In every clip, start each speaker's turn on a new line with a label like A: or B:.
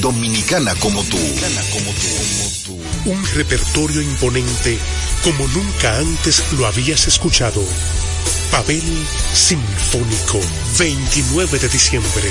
A: Dominicana como tú.
B: Un repertorio imponente como nunca antes lo habías escuchado. Pavel Sinfónico, 29 de diciembre,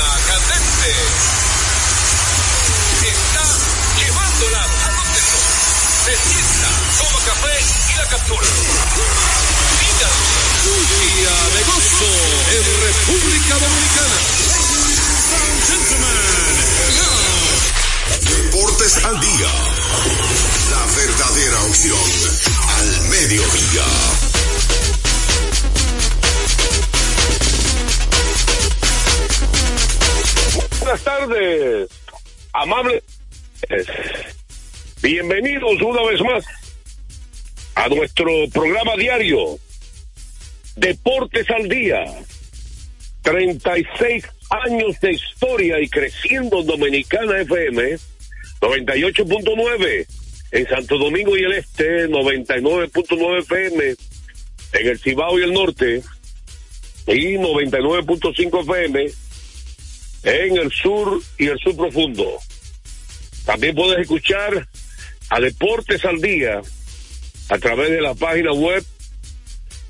C: Adiós candente. Está llevándola a. Se sienta, toma café y la captura. Día de gozo en República Dominicana.
A: Deportes al día. La verdadera opción al mediodía.
D: Buenas tardes, amables. Bienvenidos una vez más a nuestro programa diario Deportes al Día. 36 años de historia y creciendo Dominicana FM 98.9 en Santo Domingo y el Este, 99.9 FM en el Cibao y el Norte y 99.5 FM en el sur y el sur profundo. También puedes escuchar a Deportes al Día a través de la página web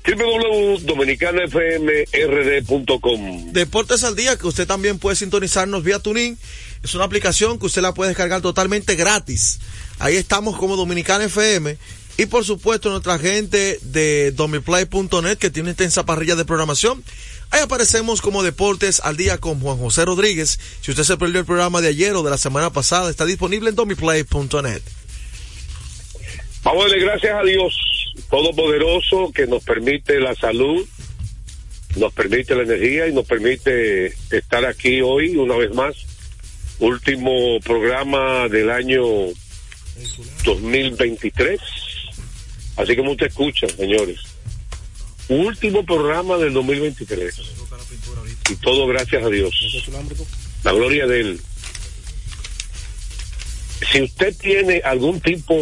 D: www.dominicanafmrd.com.
E: Deportes al Día, que usted también puede sintonizarnos vía Tuning. Es una aplicación que usted la puede descargar totalmente gratis. Ahí estamos como Dominicana FM. Y por supuesto nuestra gente de domiplay.net que tiene intensa parrilla de programación. Ahí aparecemos como Deportes al Día con Juan José Rodríguez. Si usted se perdió el programa de ayer o de la semana pasada, está disponible en domiplay.net.
D: Vamos a gracias a Dios Todopoderoso que nos permite la salud, nos permite la energía y nos permite estar aquí hoy una vez más. Último programa del año 2023. Así que mucho escucha, señores último programa del 2023. Y todo gracias a Dios. La gloria de Él. Si usted tiene algún tipo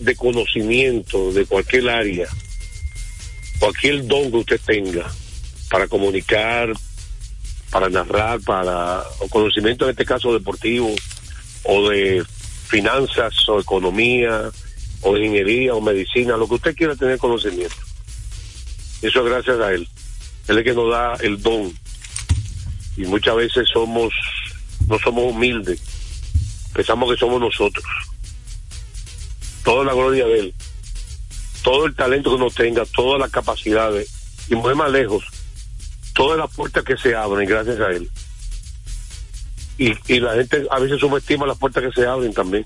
D: de conocimiento de cualquier área, cualquier don que usted tenga para comunicar, para narrar, para conocimiento en este caso deportivo o de finanzas o economía o ingeniería o medicina, lo que usted quiera tener conocimiento eso es gracias a Él. Él es que nos da el don. Y muchas veces somos, no somos humildes. Pensamos que somos nosotros. Toda la gloria de Él. Todo el talento que uno tenga, todas las capacidades. Y muy más lejos. Todas las puertas que se abren gracias a Él. Y, y la gente a veces subestima las puertas que se abren también.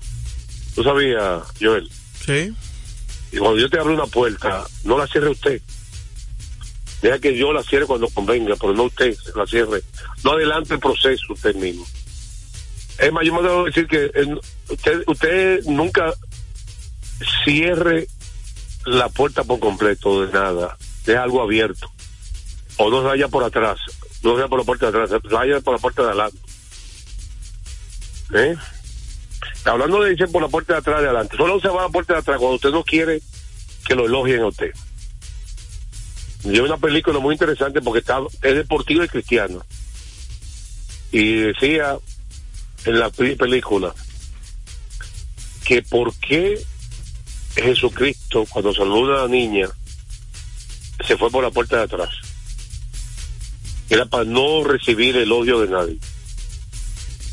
D: ¿Tú sabías, Joel?
E: Sí.
D: Y cuando yo te abro una puerta, no la cierre usted Deja que yo la cierre cuando convenga, pero no usted la cierre. No adelante el proceso usted mismo. Es más, yo me debo decir que usted, usted nunca cierre la puerta por completo de nada. Deja algo abierto. O no vaya por atrás. No vaya por la puerta de atrás, vaya por la puerta de adelante. ¿Eh? Hablando de irse por la puerta de atrás de adelante. Solo se va a la puerta de atrás cuando usted no quiere que lo elogien a usted. Yo una película muy interesante porque está, es deportivo y cristiano. Y decía en la película que por qué Jesucristo cuando saluda a la niña se fue por la puerta de atrás.
F: era para no recibir el odio de nadie.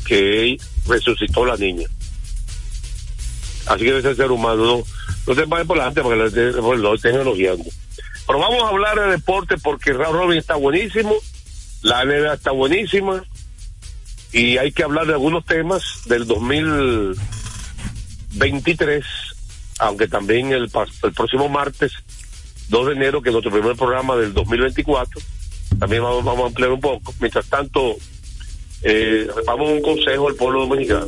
F: Que él resucitó a la niña. Así que ese ser humano no, no se vaya por delante porque lo, lo estén elogiando. Pero vamos a hablar de deporte porque Raúl Robin está buenísimo, la NBA está buenísima y hay que hablar de algunos temas del 2023, aunque también el, el próximo martes 2 de enero, que es nuestro primer programa del 2024, también vamos, vamos a ampliar un poco. Mientras tanto, eh, vamos a un consejo al pueblo dominicano.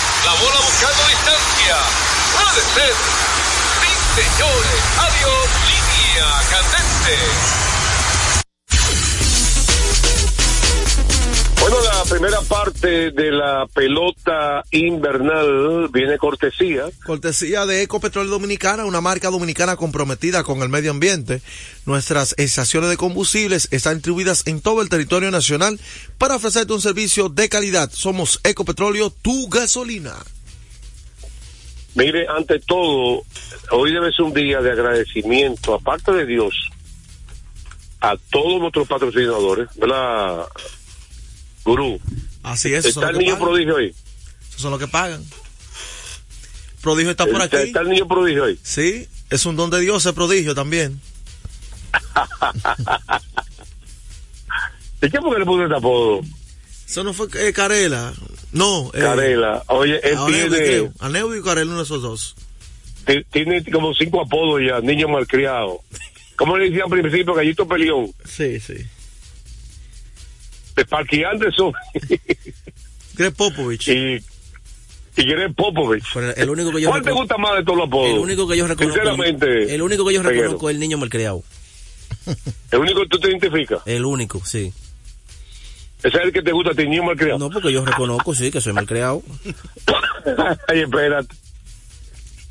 G: La bola buscando distancia. Puede ser. Sí, señores. Adiós. Línea candente.
F: Bueno, la primera parte de la pelota invernal viene cortesía.
E: Cortesía de Ecopetrol Dominicana, una marca dominicana comprometida con el medio ambiente. Nuestras estaciones de combustibles están distribuidas en todo el territorio nacional para ofrecerte un servicio de calidad. Somos Ecopetróleo, tu gasolina.
F: Mire, ante todo, hoy debe ser un día de agradecimiento, aparte de Dios, a todos nuestros patrocinadores, ¿verdad, Gurú?
E: Así es,
F: Está el niño
E: pagan.
F: prodigio ahí.
E: Esos son los que pagan. Prodigio está por aquí.
F: está el niño prodigio ahí.
E: Sí, es un don de Dios, es prodigio también.
F: ¿Y qué por qué le puso este apodo?
E: Eso no fue eh, Carela. No, eh,
F: Carela. Oye, él tiene,
E: y Carela, uno de esos dos.
F: ti- tiene como cinco apodos ya, niño malcriado. ¿Cómo le decían al principio? Gallito peleón.
E: Sí, sí.
F: De Parky Anderson
E: Greg Popovich.
F: y, y Greg Popovich.
H: Pero el único que yo
F: ¿Cuál te gusta más de todos los apodos?
H: El único que yo reconozco.
F: Sinceramente.
H: El único que yo
F: Peguero.
H: reconozco es el niño malcriado.
F: El único que tú te identificas.
H: El único, sí.
F: Ese es el que te gusta, ti, niño malcriado.
H: No, porque yo reconozco, sí, que soy malcriado.
F: Ay, espérate.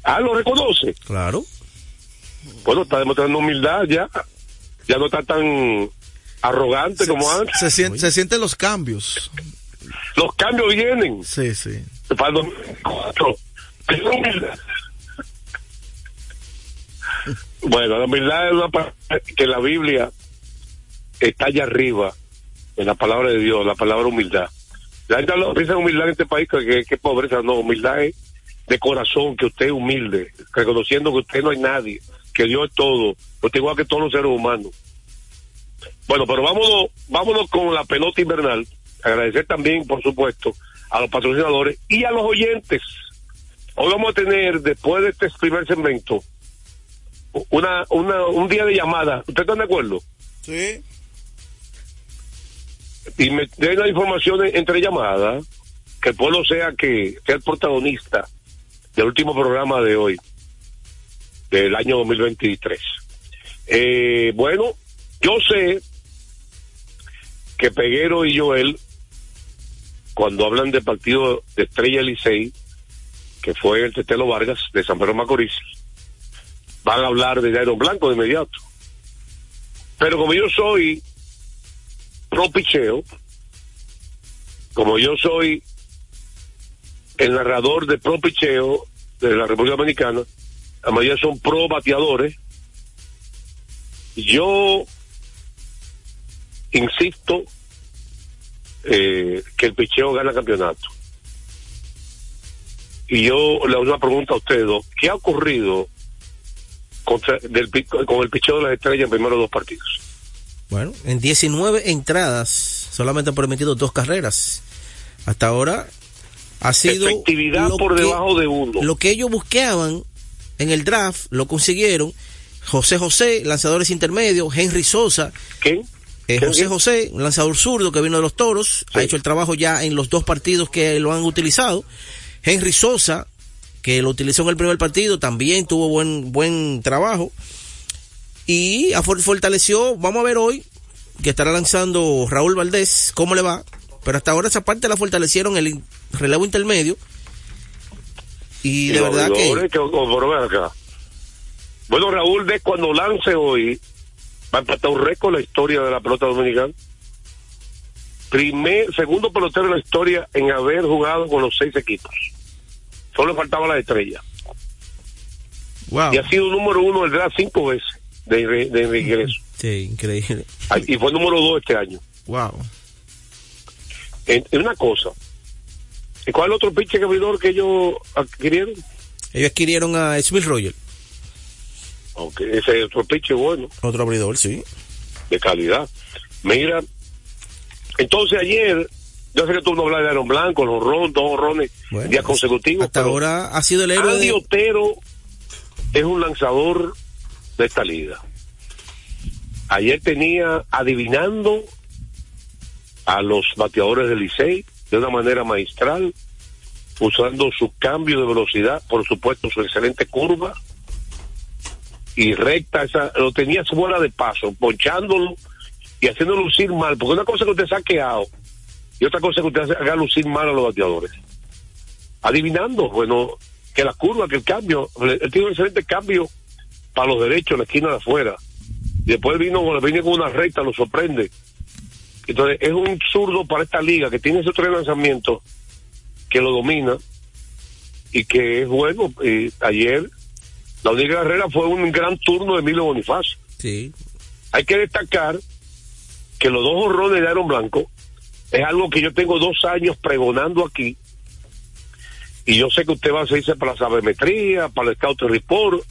F: Ah, lo reconoce.
H: Claro.
F: Bueno, está demostrando humildad ya. Ya no está tan arrogante como antes.
E: Se, sien- se sienten los cambios.
F: Los cambios vienen.
E: Sí, sí.
F: Para el 2004. Hay humildad. Bueno, la humildad es una palabra que la Biblia está allá arriba, en la palabra de Dios, la palabra humildad. La gente habla- piensa en humildad en este país que pobreza, no, humildad es de corazón, que usted es humilde, reconociendo que usted no hay nadie, que Dios es todo, usted igual que todos los seres humanos. Bueno, pero vámonos, vámonos con la pelota invernal. Agradecer también, por supuesto, a los patrocinadores y a los oyentes. Hoy vamos a tener, después de este primer segmento, una, una, un día de llamada. ¿Ustedes están de acuerdo?
E: Sí.
F: Y me den la información en- entre llamadas, que el pueblo sea que sea el protagonista del último programa de hoy, del año 2023. Eh, bueno, yo sé que Peguero y Joel, cuando hablan del partido de Estrella Licey, que fue el Tetelo Vargas de San Pedro Macorís, van a hablar de Jairo Blanco de inmediato. Pero como yo soy pro picheo, como yo soy el narrador de pro picheo de la República Dominicana, la mayoría son pro bateadores, yo insisto eh, que el picheo gana campeonato. Y yo le hago una pregunta a ustedes dos. ¿Qué ha ocurrido contra- del con el picheo de las estrellas en primeros dos partidos?
H: Bueno, en 19 entradas solamente han permitido dos carreras. Hasta ahora ha sido
F: Efectividad por
H: que-
F: debajo de uno.
H: Lo que ellos buscaban en el draft lo consiguieron. José José, lanzadores intermedios, Henry Sosa,
F: ¿Quién?
H: Eh,
F: ¿Quién,
H: José? José, un lanzador zurdo que vino de los Toros, ha hecho el trabajo ya en los dos partidos que lo han utilizado. Henry Sosa, que lo utilizó en el primer partido, también tuvo buen buen trabajo y fortaleció, vamos a ver hoy, que estará lanzando Raúl Valdés, cómo le va. Pero hasta ahora esa parte la fortalecieron el relevo intermedio. Y de
F: los
H: verdad que
F: acá. Bueno, Raúl, de cuando lance hoy, va a empatar un récord la historia de la pelota dominicana. Primer, segundo pelotero en la historia en haber jugado con los seis equipos. Solo le faltaba la estrella.
E: Wow.
F: Y ha sido número uno del draft cinco veces de, de regreso.
H: sí, increíble.
F: Y fue número dos este año.
E: Wow.
F: Una cosa. ¿Y ¿Cuál es el otro abridor que ellos adquirieron?
H: Ellos adquirieron a Smith Roger,
F: Aunque ese otro pitcher bueno.
H: otro abridor, sí.
F: de calidad. Mira, entonces ayer, yo sé que tú no hablas de Aaron Blanco, los ron, dos
H: Bueno,
F: días consecutivos.
H: Hasta
F: pero
H: ahora ha sido el héroe.
F: Andy
H: de-
F: Otero es un lanzador de esta liga. Ayer tenía adivinando a los bateadores del Licey de una manera magistral, usando su cambio de velocidad, por supuesto su excelente curva y recta, esa, lo tenía fuera de paso, ponchándolo y haciéndolo lucir mal, porque una cosa es que usted se ha quedado y otra cosa es que usted haga lucir mal a los bateadores. Adivinando, bueno, que la curva, que el cambio, él tiene un excelente cambio para los derechos, la esquina de afuera. Y después vino, viene con una recta, lo sorprende. Entonces, es un zurdo para esta liga que tiene esos tres lanzamientos, que lo domina y que es bueno. Y ayer, la única carrera fue un gran turno de Emilio Bonifacio.
H: Sí,
F: Hay que destacar que los dos horrones de Aaron Blanco es algo que yo tengo dos años pregonando aquí. Y yo sé que usted va a seguirse para la sabermetría, para el Scout Report,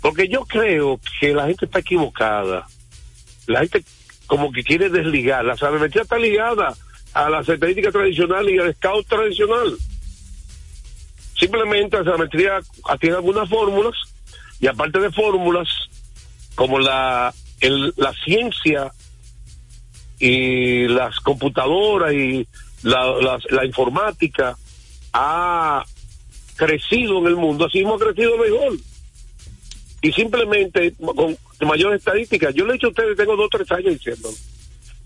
F: porque yo creo que la gente está equivocada. La gente como que quiere desligar. La sabermetría está ligada a la estadística tradicional y al Scout tradicional. Simplemente la sabermetría tiene algunas fórmulas y aparte de fórmulas, como la, la ciencia y las computadoras y la, informática ha crecido en el mundo, así mismo ha crecido el béisbol. Y simplemente con mayor estadística, yo le he dicho a ustedes, tengo dos o tres años diciendo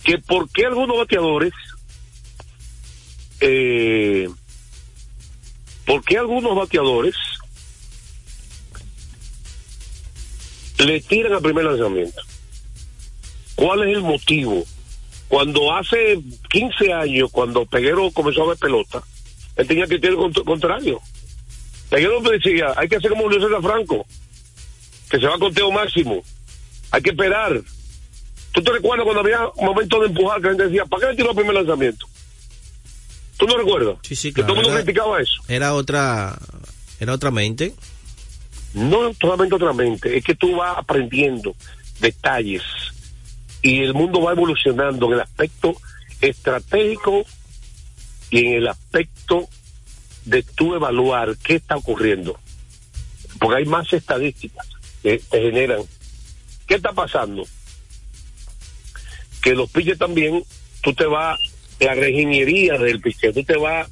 F: que por qué algunos bateadores, eh, por qué algunos bateadores le tiran al primer lanzamiento. ¿Cuál es el motivo? Cuando hace 15 años, cuando Peguero comenzó a ver pelota, él tenía que tirar el cont- contrario. Peguero decía, hay que hacer como Luis César Franco, que se va a conteo máximo. Hay que esperar. ¿Tú te recuerdas cuando había un momento de empujar que la gente decía, ¿para qué le tiró el primer lanzamiento? ¿Tú no recuerdas?
H: Sí, sí,
F: Que todo el mundo criticaba eso.
H: era otra, era otra mente.
F: No solamente otra mente, es que tú vas aprendiendo detalles y el mundo va evolucionando en el aspecto estratégico y en el aspecto de tú evaluar qué está ocurriendo. Porque hay más estadísticas que te generan. ¿Qué está pasando? Que los pitchers también, tú te vas, la reingeniería del pitcher, tú te vas,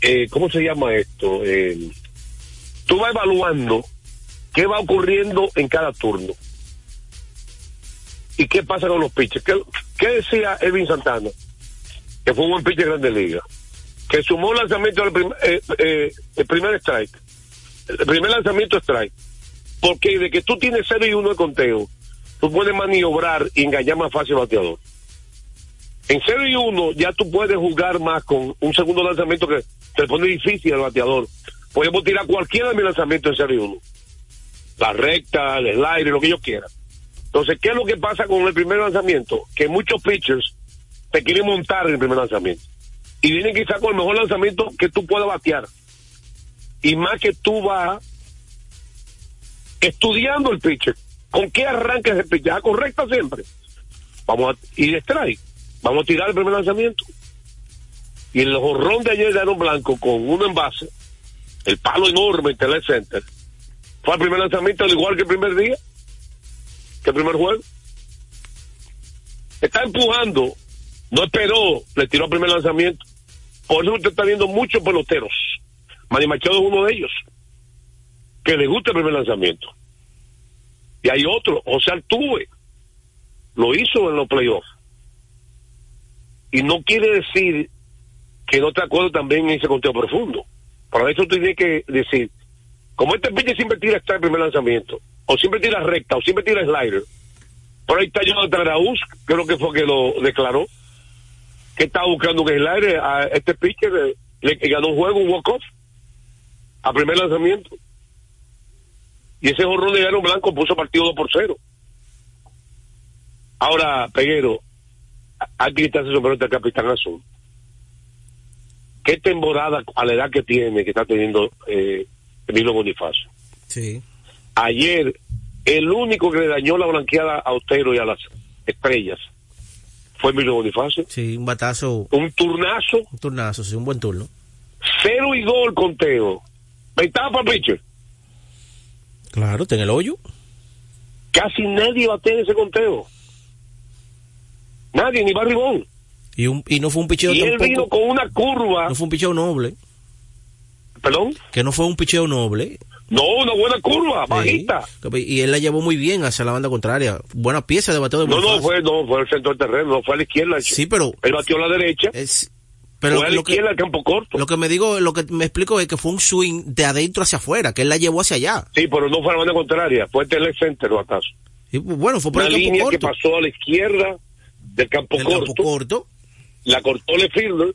F: eh, ¿cómo se llama esto? Eh, tú vas evaluando qué va ocurriendo en cada turno. ¿Y qué pasa con los pitchers? ¿Qué, decía Elvin Santana? Que fue un buen pitcher de Grande Liga. Que sumó lanzamiento al prim- eh, eh, el primer strike. El primer lanzamiento strike. Porque de que tú tienes 0 y 1 de conteo, tú puedes maniobrar y engañar más fácil al bateador. En 0 y 1 ya tú puedes jugar más con un segundo lanzamiento que te pone difícil al bateador. Podemos tirar cualquiera de mis lanzamientos en 0 y 1 la recta, el slide, lo que ellos quieran. Entonces, ¿qué es lo que pasa con el primer lanzamiento? Que muchos pitchers te quieren montar en el primer lanzamiento. Y vienen quizás con el mejor lanzamiento que tú puedas batear. Y más que tú vas estudiando el pitcher. ¿Con qué arranques el pitcher? ¿Ah, correcta siempre? Vamos a ir strike. Vamos a tirar el primer lanzamiento. Y el jorrón de ayer de Aaron Blanco con un envase, el palo enorme en Tele Center, fue el primer lanzamiento al igual que el primer día, que el primer juego. Está empujando, no esperó, le tiró el primer lanzamiento. Por eso usted está viendo muchos peloteros. Manny Machado es uno de ellos, que le gusta el primer lanzamiento. Y hay otro, José Altuve, lo hizo en los playoffs. Y no quiere decir que no te acuerdo también en ese conteo profundo. Para eso tú tienes que decir, como este pitcher siempre tira hasta el primer lanzamiento, o siempre tira recta, o siempre tira slider, por ahí está Jonathan Araúz, creo que fue que lo declaró, que estaba buscando un slider a este pitcher, eh, le ganó un juego, un walk-off, a primer lanzamiento. Y ese jorrón de Aaron Blanco puso partido 2 por 0. Ahora, Peguero, hay que quitarse el sombrero del capitán azul. ¿Qué temporada a la edad que tiene, que está teniendo eh, Emilio Bonifacio?
H: Sí.
F: Ayer, el único que le dañó la blanqueada a Otero y a las estrellas fue Emilio Bonifacio.
H: Sí, un batazo,
F: Un turnazo,
H: un turnazo, sí, un buen turno.
F: cero y gol conteo. Ventaja para pitcher.
H: Claro, está en el hoyo.
F: Casi nadie va a tener ese conteo. Nadie, ni Barribón.
H: Y, un, y no fue un picheo
F: Y él vino con una curva.
H: No fue un picheo noble.
F: Perdón.
H: Que no fue un picheo noble.
F: No, una buena curva,
H: Sí.
F: bajita.
H: Y él la llevó muy bien hacia la banda contraria. Buena pieza de bateo de
F: No, no, fue, no, fue al centro del terreno, no fue a la izquierda.
H: Sí, pero
F: Él batió a la derecha,
H: es, pero
F: fue a la izquierda al campo corto.
H: lo que me digo, lo que me explico es que fue un swing de adentro hacia afuera, que él la llevó hacia allá.
F: Sí, pero no fue a la banda contraria, fue el center o acaso.
H: Y bueno, fue por
F: Una
H: el campo
F: línea que pasó a la izquierda del campo
H: del
F: corto,
H: campo corto.
F: la cortó le fielder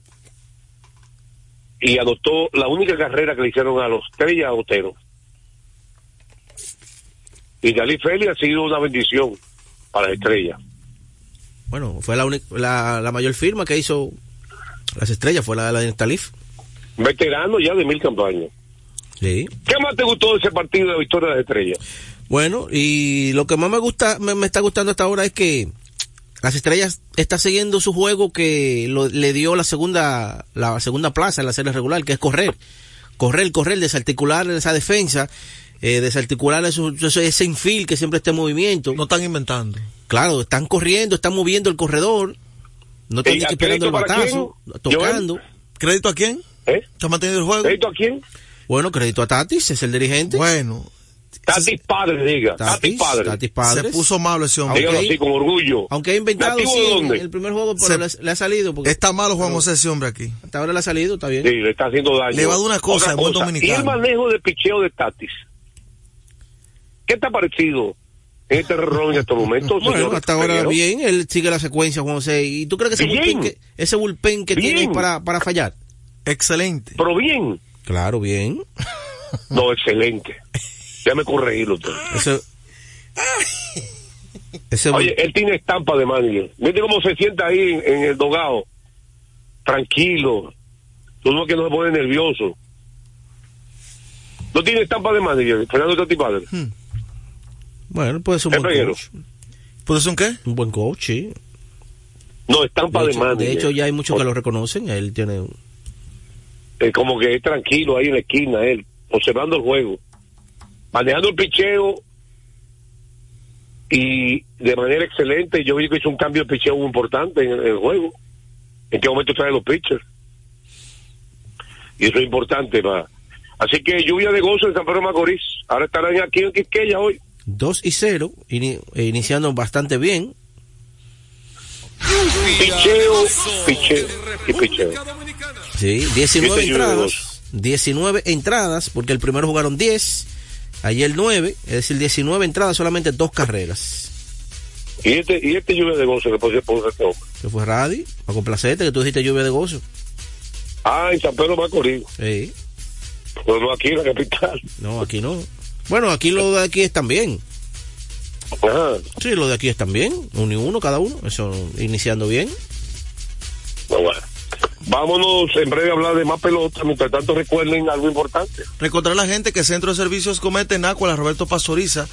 F: y anotó la única carrera que le hicieron a los Estrella Otero. Y Dalí Félix ha sido una bendición para las estrellas.
H: Bueno, fue la, única- la, la mayor firma que hizo las estrellas, fue la de la Talif.
F: Veterano ya de mil campañas.
H: Sí.
F: ¿Qué más te gustó de ese partido de victoria de las estrellas?
H: Bueno, y lo que más me gusta, me, me está gustando hasta ahora es que las estrellas está siguiendo su juego que lo- le dio la segunda, la segunda plaza en la serie regular, que es correr. Correr, correr, desarticular esa defensa, eh, desarticular eso- eso- ese infield que siempre está en movimiento.
E: No están inventando.
H: Claro, están corriendo, están moviendo el corredor. No están
F: Eh,
H: esperando el
F: ¿crédito para
H: batazo,
F: quién?
H: tocando.
E: ¿Crédito a quién?
F: ¿Eh?
E: ¿Está manteniendo el juego?
F: ¿Crédito a quién?
H: Bueno, crédito a Tatis, es el dirigente.
E: Bueno,
F: Tatis padre, diga. Tatis, padre.
H: Tatis Padres.
E: se puso malo ese hombre.
F: Dígalo así con orgullo.
H: Aunque ha inventado
F: ¿Nativo
H: sí,
F: dónde?
H: el primer juego, pero
E: Se-
H: le, le ha salido. Porque
E: Está malo Juan José ese hombre aquí.
H: hasta ahora le ha salido, está bien.
F: Sí, le está haciendo daño.
E: Le va a dar una cosa, buen dominicano.
F: Y el manejo de picheo de Tatis. ¿Qué te ha parecido en este error en estos momentos?
H: Bueno,
F: señor
H: hasta ahora bien, él sigue la secuencia, Juan José. ¿Y tú crees que ese bullpen que, ese bullpen que
F: Bien.
H: tiene para, para fallar?
E: Excelente.
F: Pero bien.
H: Claro, bien.
F: No, excelente. Déjame corregirlo usted.
H: Ese, ese
F: Oye, él tiene estampa de manager. Mire cómo se sienta ahí en, en el dogado. Tranquilo. Tú no es que no se pone nervioso. No tiene estampa de manager, Fernando Tati Padre.
H: bueno, puede ser un
F: ¿Qué
H: buen coach.
E: ¿Puede ser un qué?
H: Un buen coach, sí.
F: No, estampa
H: De
F: de, manager.
H: de hecho, ya hay muchos que lo reconocen. Él tiene
F: Eh, como que es tranquilo ahí en la esquina, él, observando el juego, manejando el picheo y de manera excelente. Yo vi que hizo un cambio de picheo muy importante en el, en el juego. ¿En qué momento trae los pitchers? Y eso es importante. Va. Así que lluvia de gozo en San Pedro Macorís. Ahora estarán aquí en Quisqueya hoy.
H: 2 y 0, ini- eh, iniciando bastante bien.
F: Picheo, picheo y picheo.
H: Sí, 19
F: Siete lluvia de
H: entradas. 19 entradas, porque el primero jugaron 10, ayer 9, es decir, 19 entradas, solamente dos carreras.
F: Y este, y este lluvia de gozo que puede ser este hombre.
H: Que fue Radi, para complacerte, que tú dijiste lluvia de gozo.
F: Ah, en San Pedro Macorís.
H: Sí,
F: Pero no aquí en la capital.
H: no, aquí no. Bueno, aquí lo de aquí están bien.
F: Ajá.
H: Sí, lo de aquí están bien. Uno y uno cada uno. Eso iniciando bien.
F: Pues bueno. Vámonos en breve a hablar de más pelota. Mientras tanto, recuerden algo importante.
E: Recordar a la gente que Centro de Servicios Cometa en Acuala Roberto Pastoriza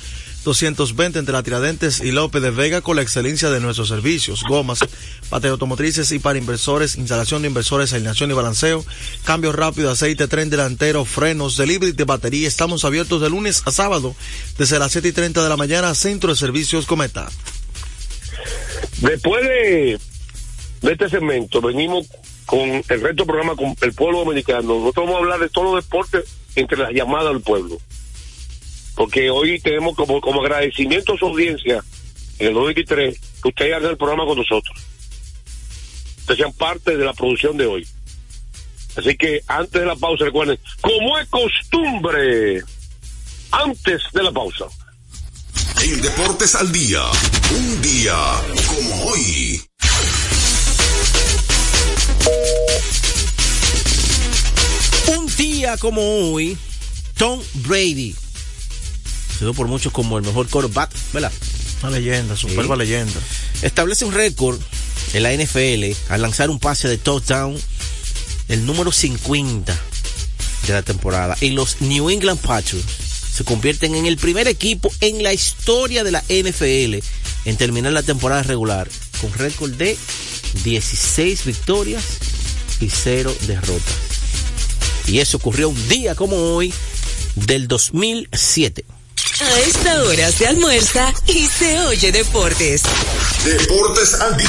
E: 220 entre la Tiradentes y López de Vega con la excelencia de nuestros servicios, gomas, patas automotrices y para inversores, instalación de inversores, alineación y balanceo, cambio rápido, aceite, tren delantero, frenos, delivery de batería. Estamos abiertos de lunes a sábado desde las 7 y 30 de la mañana, Centro de Servicios Cometa.
F: Después de, de este segmento, venimos con el resto del programa con el pueblo dominicano. Nosotros vamos a hablar de todos los deportes entre las llamadas del pueblo. Porque hoy tenemos como, como agradecimiento a su audiencia en el 93 que ustedes hagan el programa con nosotros. que sean parte de la producción de hoy. Así que antes de la pausa, recuerden, como es costumbre, antes de la pausa.
I: En Deportes al Día, un día como hoy.
H: Un día como hoy, Tom Brady, sido por muchos como el mejor quarterback, ¿verdad?
E: Una leyenda, superba leyenda.
H: Establece un récord en la NFL al lanzar un pase de touchdown, el número 50 de la temporada. Y los New England Patriots se convierten en el primer equipo en la historia de la NFL en terminar la temporada regular con récord de 16 victorias y 0 derrotas. Y eso ocurrió un día como hoy del 2007.
J: A esta hora se almuerza y se oye deportes.
I: Deportes al Día.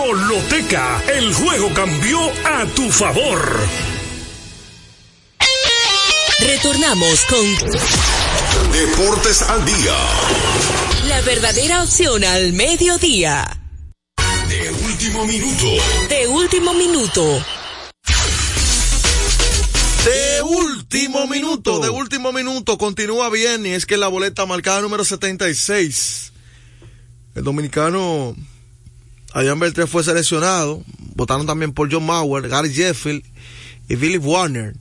K: Lotoloteca, el juego cambió a tu favor.
J: Retornamos con
I: Deportes al Día.
J: la verdadera opción al mediodía.
I: De último minuto.
J: De último minuto.
E: De último minuto, de último minuto, continúa bien y es que la boleta marcada número 76. El dominicano Adrián Beltré fue seleccionado. Votaron también por John Mauer, Gary Sheffield y Billy Warner.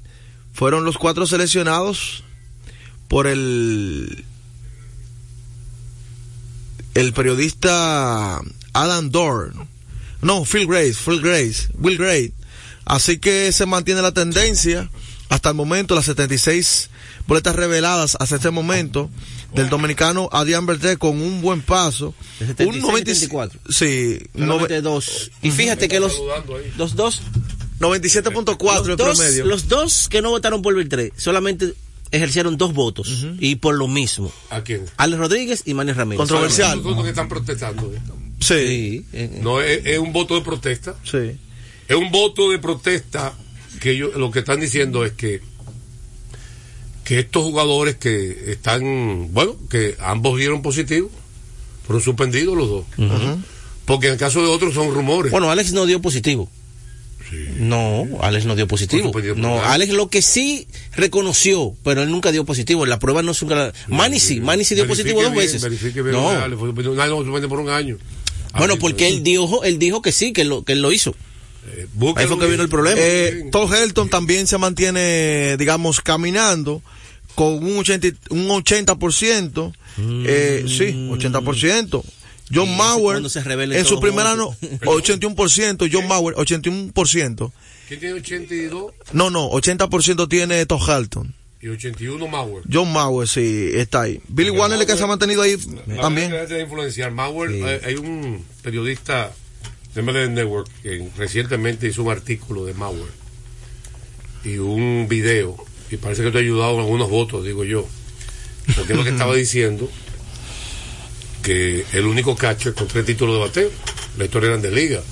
E: Fueron los cuatro seleccionados por el el periodista Adam Dorn. No, Phil Grace, Phil Grace, Will Grace. Así que se mantiene la tendencia hasta el momento, las 76 boletas reveladas hasta este momento del dominicano Adrián Berté con un buen paso.
H: De 76,
E: un 90
H: 74.
E: Sí,
H: Solamente dos. Y fíjate que los, los dos
E: 97.4 el
H: los dos,
E: promedio.
H: los dos que no votaron por Beltré solamente ejercieron dos votos y por lo mismo.
D: ¿A quién?
H: Alex Rodríguez y Manny Ramírez.
E: Controversial.
D: Los que están protestando. ¿eh?
E: Sí,
H: Sí, eh,
D: No es, es un voto de protesta.
E: sí.
D: Es un voto de protesta que ellos lo que están diciendo es que que estos jugadores que están, bueno, que ambos dieron positivo, fueron suspendidos los dos. Porque en el caso de otros son rumores.
H: Bueno, Alex no dio positivo. No, Alex no dio positivo. No,
D: nada.
H: Alex lo que sí reconoció, pero él nunca dio positivo. En la prueba no es un Manny sí, Manny sí dio positivo dos
D: bien,
H: veces.
D: bien,
H: No,
D: le fue suspendido. Nadie lo suspende por un año.
H: bueno, porque él dijo, él dijo que sí, que lo, que él lo hizo.
D: eh,
H: Ahí fue que vino el problema.
E: Eh, Todd Helton también se mantiene, digamos, caminando con un 80, y- un 80%. Eh, sí, 80%. John
H: Y
E: Mauer,
H: cuando se revelen
E: en su no,
H: juntos.
E: 81%, John Mauer, 81%.
D: ¿Quién tiene 82
E: No, no, 80% tiene Todd Helton.
D: y 81 Mauer?
E: John Mauer, sí, está ahí. Billy Warner es el que se ha mantenido ahí
D: La
E: también.
D: que debe influenciar. Mauer, eh, hay un periodista de MLN Network que recientemente hizo un artículo de Mauer y un video y parece que te ha ayudado en algunos votos, digo yo. Porque es lo que estaba diciendo que el único catcher con tres títulos de bateo, la historia de Ligas.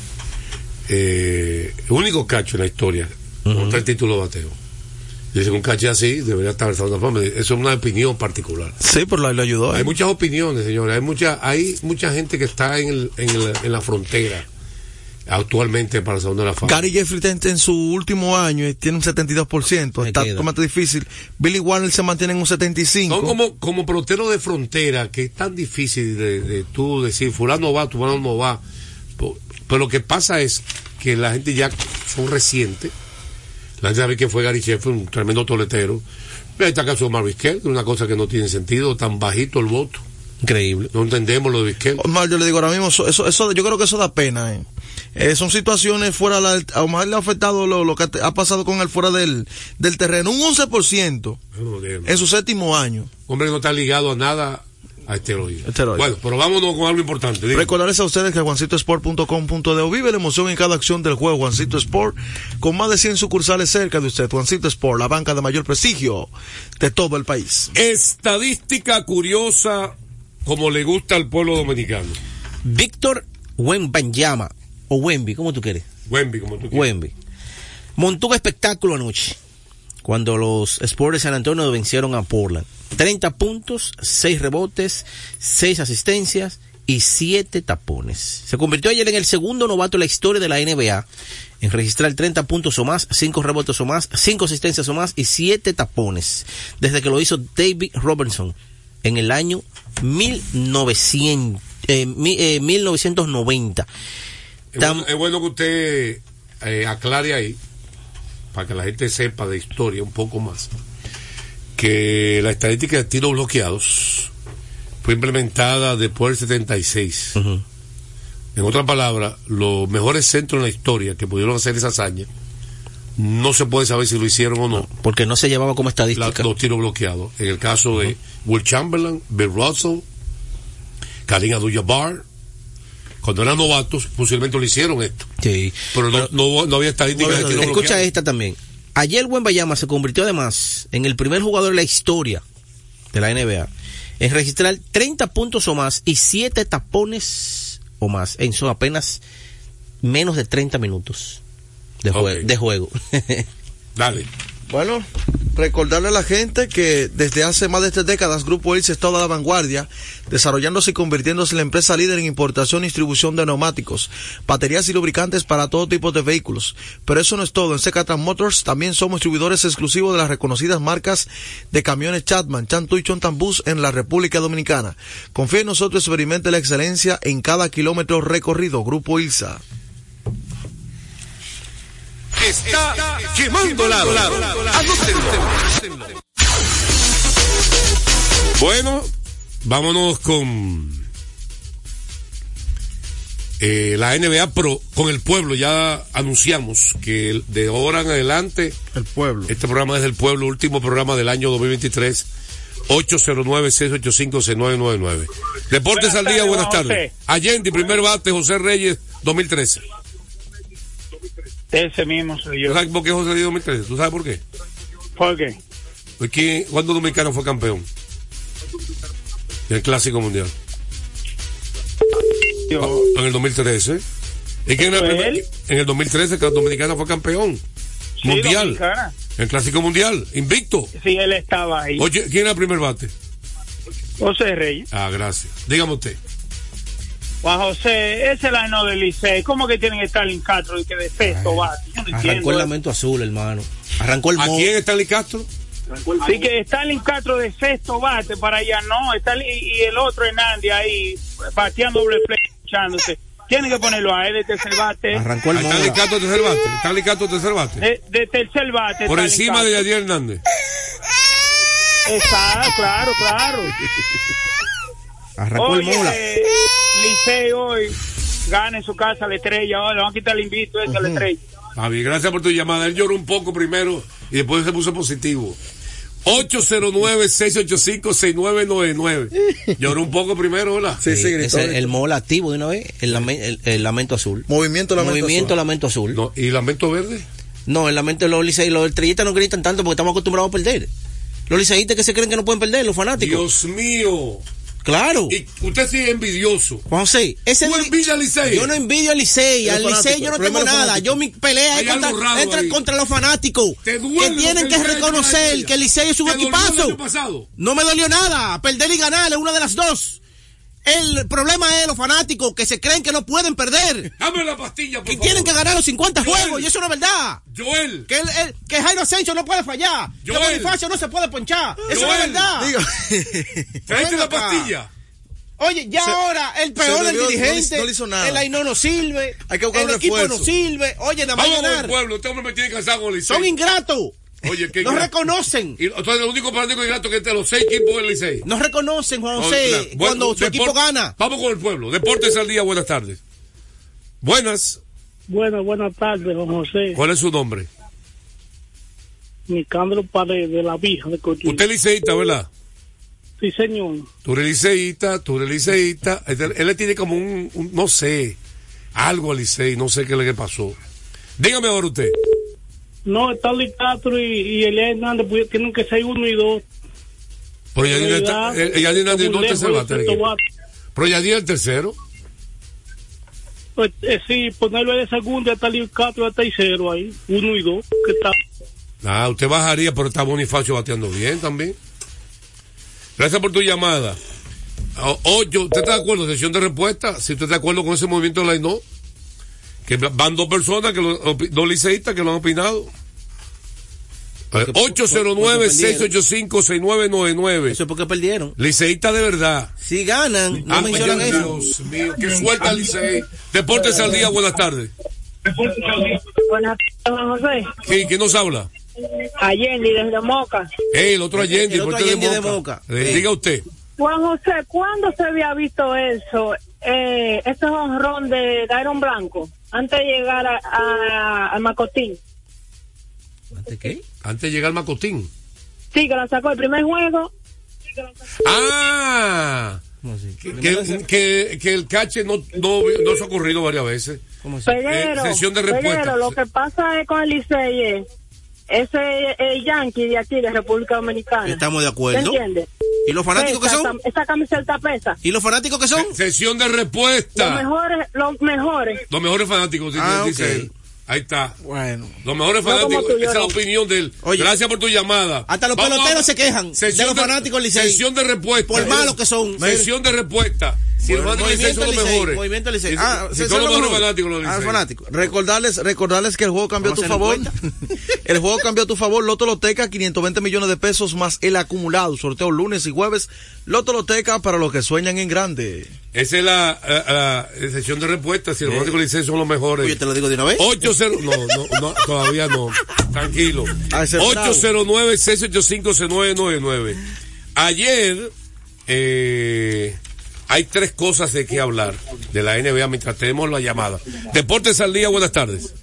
D: eh, el único cacho en la historia con tres títulos de bateo. Dice que un cacho así debería estar en la Fama. Eso es una opinión particular.
E: Sí, pero la- le ayudó.
D: Hay
E: ¿eh?
D: muchas opiniones, señores. Hay mucha, hay mucha gente que está en, el- en, el- en la frontera actualmente para el Salón de la Fama.
E: Gary Jeffrey está en su último año y tiene un 72%.
H: Me
E: Está totalmente difícil. Billy Warner se mantiene en un 75%.
D: Son como, como pelotero de frontera, que es tan difícil de, de tú decir, fulano va, tu fulano no va. Pero lo que pasa es que la gente ya son recientes. La gente sabe que fue Gary Sheffield, un tremendo toletero. Pero ahí está caso de Marvin Vizquel, una cosa que no tiene sentido, tan bajito el voto.
H: Increíble.
D: No entendemos lo de Vizquel.
E: Omar, yo le digo ahora mismo, eso, eso, eso- yo creo que eso da pena. eh. Eh, son situaciones fuera, la, a Omar le ha afectado lo, lo que ha- pasado con él fuera del, del terreno. Un 11%
D: No,
E: en su séptimo año.
D: Hombre, no está ligado a nada a esteroides.
E: Esteroides.
D: Bueno, pero vámonos con algo importante.
E: Recordarles a ustedes que juancitosport.com.de vive la emoción en cada acción del juego Juancito Sport con más de 100 sucursales cerca de usted. Juancito Sport, la banca de mayor prestigio de todo el país.
D: Estadística curiosa como le gusta al pueblo dominicano.
H: Víctor Wembanyama, o Wemby, ¿cómo tú quieres?
D: Wemby, como tú quieras.
H: Wemby. Montó un espectáculo anoche cuando los Spurs de San Antonio vencieron a Portland. 30 puntos, 6 rebotes, 6 asistencias y 7 tapones. Se convirtió ayer en el segundo novato en la historia de la NBA en registrar 30 puntos o más, 5 rebotes o más, 5 asistencias o más y 7 tapones, desde que lo hizo David Robertson en el año 1900, eh, eh, 1990.
D: Es bueno, es bueno que usted eh, aclare ahí, para que la gente sepa de historia un poco más, que la estadística de tiros bloqueados fue implementada después del 76.
H: Ujú.
D: En otras palabras, los mejores centros en la historia que pudieron hacer esa hazaña, no se puede saber si lo hicieron o no.
H: porque no se llevaba como
D: la-
H: estadística.
D: los tiros bloqueados. En el caso de Will Chamberlain, Bill Russell, Karim Abdul-Jabbar, cuando eran novatos, posiblemente lo hicieron esto.
H: Sí.
D: Pero no, no, no había estadísticas de tiros
H: Escucha esta también. Ayer Bayama se convirtió además en el primer jugador de la historia de la NBA en registrar 30 puntos o más y 7 tapones o más en son apenas menos de 30 minutos de, de juego.
D: Dale.
E: Bueno, recordarle a la gente que desde hace más de tres décadas Grupo Ilse está a la vanguardia, desarrollándose y convirtiéndose en la empresa líder en importación y distribución de neumáticos, baterías y lubricantes para todo tipo de vehículos. Pero eso no es todo. En Secatran Motors también somos distribuidores exclusivos de las reconocidas marcas de camiones Chatman, Chantu y Chontambus en la República Dominicana. Confíe en nosotros y experimente la excelencia en cada kilómetro recorrido. Grupo Ilsa.
G: Está quemando lado. Anótenlo.
D: Bueno, vámonos con eh, la NBA Pro, con el pueblo. Ya anunciamos que de ahora en adelante
E: El pueblo.
D: Este programa es del pueblo, último programa del año 2023. 809-685-6999. Deportes al día, buenas tardes. Allende, primer bate, José Reyes, 2013.
L: Ese mismo soy
D: ¿Tú
L: yo.
D: sabes por qué José Reyes 2013? ¿Tú sabes por qué?
L: ¿Por qué?
D: Porque ¿cuándo Dominicano fue campeón? En el Clásico Mundial.
L: Yo,
D: En el 2013. ¿Y quién era el primer-. En el 2013 que Dominicana fue campeón.
L: sí,
D: mundial.
L: Dominicana.
D: En el Clásico Mundial. Invicto.
L: Sí, él estaba ahí.
D: Oye, ¿quién era el primer bate?
L: José Reyes.
D: Ah, gracias. Dígame usted.
L: Juan José, ese es el año del Licey. ¿Cómo que tienen que estar en Castro y que de sexto bate? Yo no
H: Arrancó
L: entiendo.
H: el
L: eso.
H: lamento azul, hermano. Arrancó el
D: ¿A quién está Stanley Castro?
L: Sí, que Stalin Castro de sexto bate para allá, no. Stalin, y, y el otro Hernández ahí, bateando doble play, echándose. Tienen que ponerlo a él de tercer bate.
H: Arrancó el.
D: Stanley Castro tercer bate. Stanley Castro tercer bate.
L: De, de tercer bate.
D: Por
L: Stalin
D: encima de. Yadier Hernández.
L: Está, claro, claro.
H: Arrancó el mola.
L: Oye, Licey hoy gana en su casa la estrella. Le van a quitar el invito ese a la estrella.
D: Javi, gracias por tu llamada. Él lloró un poco primero y después se puso positivo. 809-685-6999. Lloró un poco primero, hola.
E: Sí, sí,
H: ese-
E: gritó.
H: el mola activo de una vez, el, lame- el- el lamento azul.
E: Movimiento Lamento
H: Movimiento
E: Azul.
H: lamento azul. No,
D: No, ¿Y Lamento Verde?
H: el lamento de los liceístas, los estrellistas no gritan tanto porque estamos acostumbrados a perder. Los liceístas que se creen que no pueden perder, los fanáticos.
D: Dios mío.
H: Claro.
D: Y usted sí es envidioso.
H: José, ese
D: Tú
H: es-
D: envidias al Licey.
H: Yo no envidio al Licey, al Licey yo no tengo nada. Yo mi pelea es contra, entra contra los fanáticos
D: ¿Te duele
H: que tienen
D: que
H: reconocer que el Licey es un
D: ¿Te dolió el
H: equipazo. No me dolió nada, perder y ganar es una de las dos. El problema es los fanáticos que se creen que no pueden perder.
D: Dame la pastilla, por
H: Que
D: favor.
H: tienen que ganar los 50
D: Joel.
H: juegos y eso no es verdad.
D: Joel.
H: Que, el, el- que Jairo Asensio no puede fallar. Que
D: Joel.
H: Bonifacio no se puede ponchar. Eso no
D: Joel.
H: es verdad.
E: Digo,
D: Tráete la pastilla.
H: Oye, ya
E: Se-
H: ahora el peor del
E: bebió, no
H: dirigente.
E: no le hizo nada.
H: El Aino no sirve.
E: Hay que buscar
H: el
E: un
H: equipo
E: refuerzo.
H: no sirve. Oye, nada más
D: Vamos
H: ganar.
D: pueblo. Este hombre me tiene cansado con el.
H: Son ingratos.
D: Oye, qué
H: No reconocen.
D: Y entonces el único fanático ingrato que es de los seis equipos del Licey.
H: No reconocen, Juan
D: No,
H: José,
D: claro. Bueno,
H: cuando su equipo gana.
D: Vamos con el pueblo. Deportes al día, buenas tardes. Buenas.
L: Buenas, buenas tardes, don José.
D: ¿Cuál es su nombre?
L: Nicandro Paredes, de la Vija de Cotuí.
D: Usted es liceísta, ¿verdad?
L: Sí, señor.
D: Tú eres liceísta, tú eres liceísta. Él, él le tiene como un, un- no sé, algo al licey, no sé qué le pasó. Dígame ahora usted.
L: No, Stanley Castro y, y Hernández pues, tienen que ser uno y dos.
D: Pero ya
L: está muy
D: no. Pero ya el tercero.
L: Pues, eh, sí, ponerlo de segundo y Stanley Castro de tercero ahí, uno y dos, que está.
D: Ah, usted bajaría, pero está Bonifacio bateando bien también. Gracias por tu llamada. O- Ocho, ¿usted está de acuerdo? Sesión de respuesta. Si usted está de acuerdo con ese movimiento de la INO, que van dos personas, que dos liceístas que lo han opinado. Eh, 809-685-6999.
H: Eso es porque perdieron.
D: Liceísta de verdad.
H: Si ganan, no
D: Ah,
H: mencionan
D: Dios,
H: eso.
D: Dios mío, que suelta el Licey. Deportes al día, buenas tardes.
M: Buenas tardes, Juan José.
D: ¿Quién, quién nos habla?
M: Allende, desde Moca.
D: Eh, el otro Allende,
H: el otro
D: fuerte
H: Allende de Moca.
D: Eh,
H: Sí.
D: Diga usted.
M: Juan José, ¿cuándo se había visto eso? Eh, ese honrón de Dairon Blanco, antes de llegar a, a, a Macotín.
H: ¿Ante qué?
D: Antes de llegar al Macotín.
M: Sí, que la sacó el primer juego.
D: Ah,
H: ¿Cómo así?
D: que, que, que el cache no, no, no se ha ocurrido varias veces.
H: ¿Cómo así?
M: Peguero,
D: Eh, sesión de respuesta.
M: Peguero, lo que pasa es con el Licey es, ese el Yankee de aquí, de República Dominicana.
H: Estamos de acuerdo.
M: ¿Te entiendes?
H: ¿Y los fanáticos que
M: Pesa,
H: son?
M: Esa, esa camiseta pesa.
H: ¿Y los fanáticos que son?
D: Sesión de
M: Los
D: respuesta.
M: mejores, los mejores.
D: Los mejores fanáticos,
H: Ah,
D: dice
H: ok.
D: él. Ahí está.
H: Bueno.
D: Los mejores fanáticos, esa es la opinión de él.
H: Oye.
D: Gracias por tu llamada.
H: Hasta los
D: Vamos
H: peloteros
D: a-
H: se quejan de los fanáticos Licey.
D: Sesión de respuesta.
H: Por malos que son.
D: Sesión de respuesta. Si los fanáticos son los
H: Licey,
D: mejores.
H: movimiento Licey. Ah,
D: si son
H: son
D: los
H: los
D: mejores fanáticos los
E: Ah,
D: Licey.
E: fanático. Recordarles, recordarles que el juego cambió a tu favor. el juego cambió a tu favor. Loto Loteca, 520 millones de pesos más el acumulado. Sorteo lunes y jueves. Loto Loteca para los que sueñan en grande.
D: Esa es la, la- la sesión de respuesta. Si los fanáticos del Licey son los mejores.
H: Oye, te lo digo de una vez.
D: 80 no, no, no, todavía no. Tranquilo.
E: Ah, ese es bravo.
D: 809-685-6999. Ayer eh, hay tres cosas de qué hablar de la NBA mientras tenemos la llamada. Deportes al día, buenas tardes.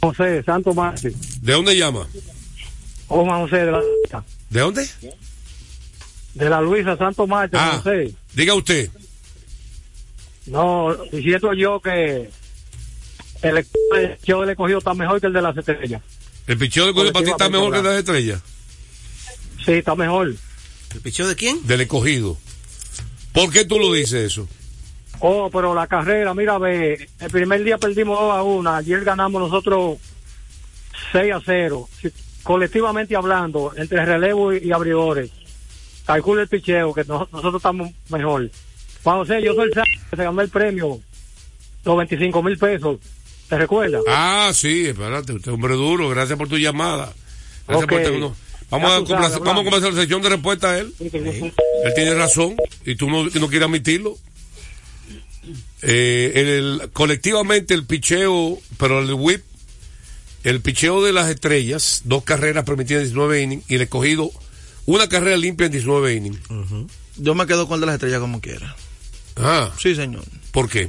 L: José, Santo Mártir.
D: ¿De dónde llama?
L: O Juan José de la,
D: ¿De dónde?
L: de la Luisa, Santo Mártir,
D: Ah,
L: José.
D: diga usted.
L: No, diciendo yo que el equipo del escogido está mejor que el de las estrellas.
D: ¿El picheo de Colegio para ti está mejor que las estrellas?
L: Sí, está mejor.
H: ¿El picheo de quién?
D: Del escogido. ¿Por qué tú lo dices eso?
L: Oh, pero la carrera, mira, ve, el primer día perdimos 2 a 1, ayer ganamos nosotros 6 a 0. Si- colectivamente hablando, entre relevo y, y abridores, calcula el picheo, que no- nosotros estamos mejor. Juan José, yo soy el que se ganó el premio, los 25 mil pesos, ¿te recuerdas?
D: Ah, sí, espérate, usted es hombre duro, gracias por tu llamada. Gracias
L: Ok.
D: por tenernos. Vamos a,
L: sabes,
D: complacer- vamos a comenzar la sesión de respuesta a él. Él tiene razón y tú no, no quieres admitirlo. Eh, el, el- colectivamente el picheo, pero el whip, el picheo de las estrellas, dos carreras permitidas en 19 innings y el escogido una carrera limpia en 19 innings.
E: Yo me quedo con el de las estrellas como quiera.
D: Ah,
E: Sí, señor.
D: ¿por qué?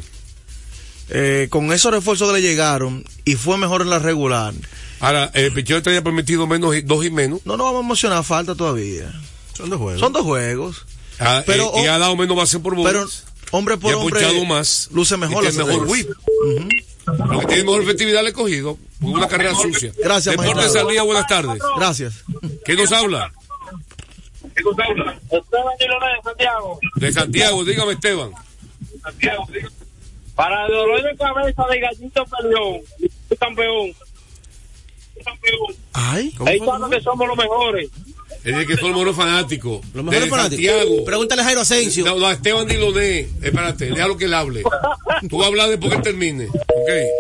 E: Eh, con esos refuerzos que le llegaron y fue mejor en la regular.
D: Ahora, el picheo de estrella ha permitido menos, y- dos y menos.
E: No nos vamos a emocionar, falta todavía.
H: Son dos juegos.
E: Son dos juegos.
D: Ah,
E: Pero,
D: eh, y
E: oh,
D: ha dado menos base por bolas.
E: Pero hombre
D: y
E: por
D: ha
E: hombre
D: ponchado más.
E: luce mejor
D: y
E: la
D: tiene mejor que tiene mejor efectividad el escogido. Una carrera sucia.
E: Gracias,
D: al día, buenas tardes.
E: Gracias.
D: ¿Quién nos habla?
N: Esteban Diloné, Santiago.
D: De Santiago, dígame Esteban.
N: Para el dolor de cabeza de Gallito Peleón, campeón. campeón.
E: Ay,
N: Ahí saben que somos los mejores.
D: Es de que son los mejores fanáticos.
H: Los mejores
D: de
H: fanáticos.
D: Santiago.
H: Pregúntale a Jairo Asensio.
D: No, no, a Esteban Diloné. Espérate, déjalo que él hable. Tú vas a hablar después que él termine. Ok. Eh,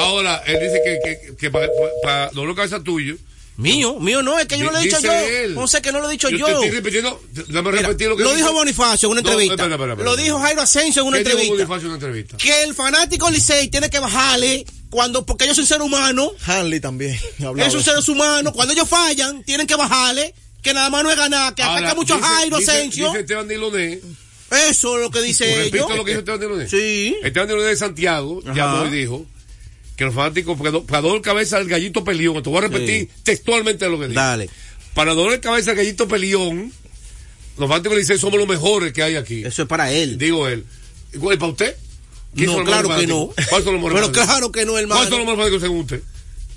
D: Ahora, él dice que, que, que para, para dolor de cabeza tuyo.
H: Mío, mío no, es que yo no lo he dicho
D: Dice
H: yo.
D: él.
H: No sé que no lo he dicho
D: Yo
H: yo.
D: te estoy repitiendo, dame
H: Mira,
D: repetir lo que
H: lo
D: dice.
H: dijo Bonifacio en una
D: No,
H: entrevista.
D: espera, espera, espera.
H: Lo dijo Jairo Asensio en una
D: ¿Qué dijo
H: entrevista.
D: Bonifacio en una entrevista?
H: Que el fanático Licey tiene que bajarle cuando, porque ellos son seres humanos.
E: Hanley también.
H: son
E: de-
H: seres humanos. Cuando ellos fallan, tienen que bajarle. Que nada más no es ganar. Que
D: Ahora,
H: afecta mucho
D: dice-
H: a Jairo
D: dice-
H: Asensio.
D: Dice Esteban Diloné.
H: Eso es lo que dice
D: Repito
H: ellos.
D: lo que dijo Esteban Diloné.
H: Sí.
D: Esteban Diloné de Santiago llamó y dijo que los fanáticos, para do- para dolor de cabeza del gallito pelión, te voy a repetir textualmente lo que dijo.
H: Dale.
D: Para dolor de cabeza del gallito pelión, los fanáticos le dicen somos los mejores que hay aquí.
H: Eso es para él.
D: Digo él. ¿Y para usted? ¿Quiénes
H: No, claro que no.
D: ¿Cuáles son los mejores
H: Pero
D: fanáticos?
H: claro que no, hermano.
D: ¿Cuáles son los mejores fanáticos según usted?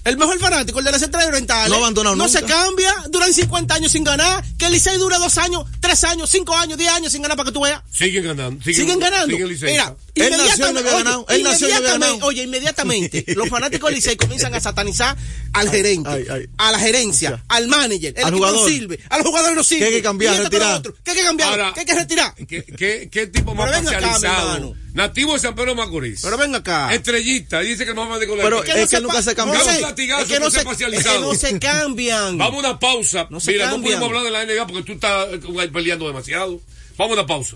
H: El mejor fanático, el de la Central Oriental.
E: No abandonado
H: No
E: nunca.
H: se cambia, duran 50 años sin ganar. Que el Licey dura dos años, tres años, cinco años, diez años sin ganar para que tú veas.
D: Siguen ganando. Siguen,
H: Siguen ganando.
D: siguen.
H: Mira,
E: Él nació y no había
H: oye,
E: ganado. Él nació y no había
H: inmediatamente-
E: ganado.
H: Oye, inmediatamente los fanáticos del Licey comienzan a satanizar al gerente,
E: ay, ay.
H: a la gerencia, al manager, el
E: Al
H: equipo
E: jugador.
H: no sirve, a los jugadores no sirve.
E: Que hay que cambiar, retirar.
H: Que hay que cambiar,
D: Ahora-
H: que hay que retirar.
D: ¿Qué, qué, qué tipo más
H: Pero venga acá, mi
D: parcializado? Nativo de San Pedro Macorís.
H: Pero ven acá.
D: Estrellita, dice que el fanático de la
E: Pero es que nunca se cambió.
H: Es que no se, es que
D: parcializado.
H: no se cambian.
D: Vamos a una pausa.
H: No se
D: Mira, no podemos hablar de la NBA porque tú estás eh, peleando demasiado. Vamos a una pausa.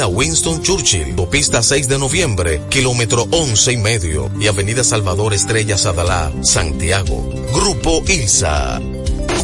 O: Winston Churchill, Pista 6 de noviembre, kilómetro 11 y medio, y Avenida Salvador Estrella Sadalá, Santiago. Grupo ILSA.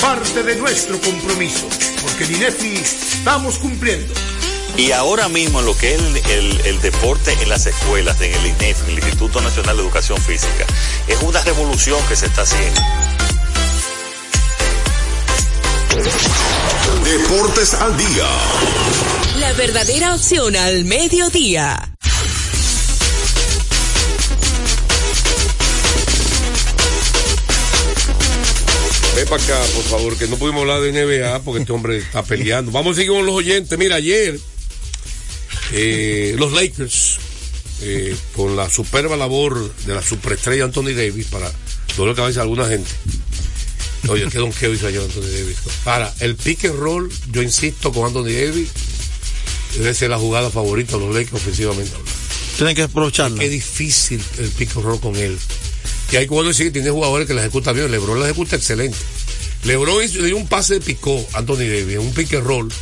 P: parte de nuestro compromiso, porque en INEFI estamos cumpliendo.
Q: Y ahora mismo lo que es el, el, el, deporte en las escuelas, en el INEF, el Instituto Nacional de Educación Física, es una revolución que se está haciendo.
A: Deportes al día.
J: La verdadera opción al mediodía.
D: Ve para acá, por favor, que no pudimos hablar de NBA porque este hombre está peleando. Vamos a seguir con los oyentes. Mira, ayer eh, los Lakers, eh, con la superba labor de la superestrella Anthony Davis, para dolor de cabeza a alguna gente. Oye, qué donqueo hizo ayer Anthony Davis. Para el pick and roll, yo insisto con Anthony Davis, debe ser la jugada favorita de los Lakers ofensivamente.
E: Tienen que aprovecharla.
D: Qué difícil el pick and roll con él. Y hay cuando decir que tiene jugadores que la ejecutan bien. Lebron la ejecuta excelente. Lebron hizo, dio un pase de picó Anthony Davis, un pick and roll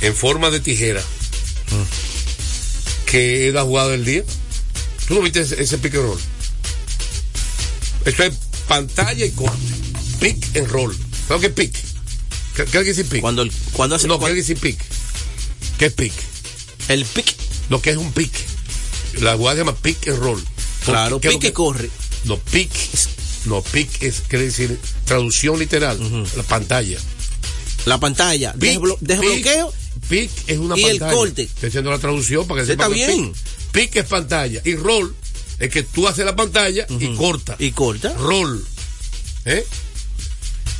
D: en forma de tijera. Que es la jugada del día. ¿Tú no viste ese, ese pick and roll? Esto es pantalla y corte. Pick and roll. ¿Sabes qué es pick? ¿Qué, qué decir pick?
H: Cuando, el, cuando hace,
D: no, ¿qué decir pick? ¿Qué es pick?
H: El pick.
D: Lo que es un pick. La jugada se llama pick and roll.
H: Claro, pick que corre.
D: No, pick, no, pick es, quiere decir traducción literal, uh -huh. la pantalla.
H: La pantalla, desblo- desbloqueo
D: Pick es una
H: y el
D: pantalla.
H: corte.
D: Estoy haciendo la traducción para que sepa
H: está bien.
D: Pick, pick es pantalla y roll es que tú haces la pantalla y corta.
H: Y corta.
D: Roll. ¿Eh?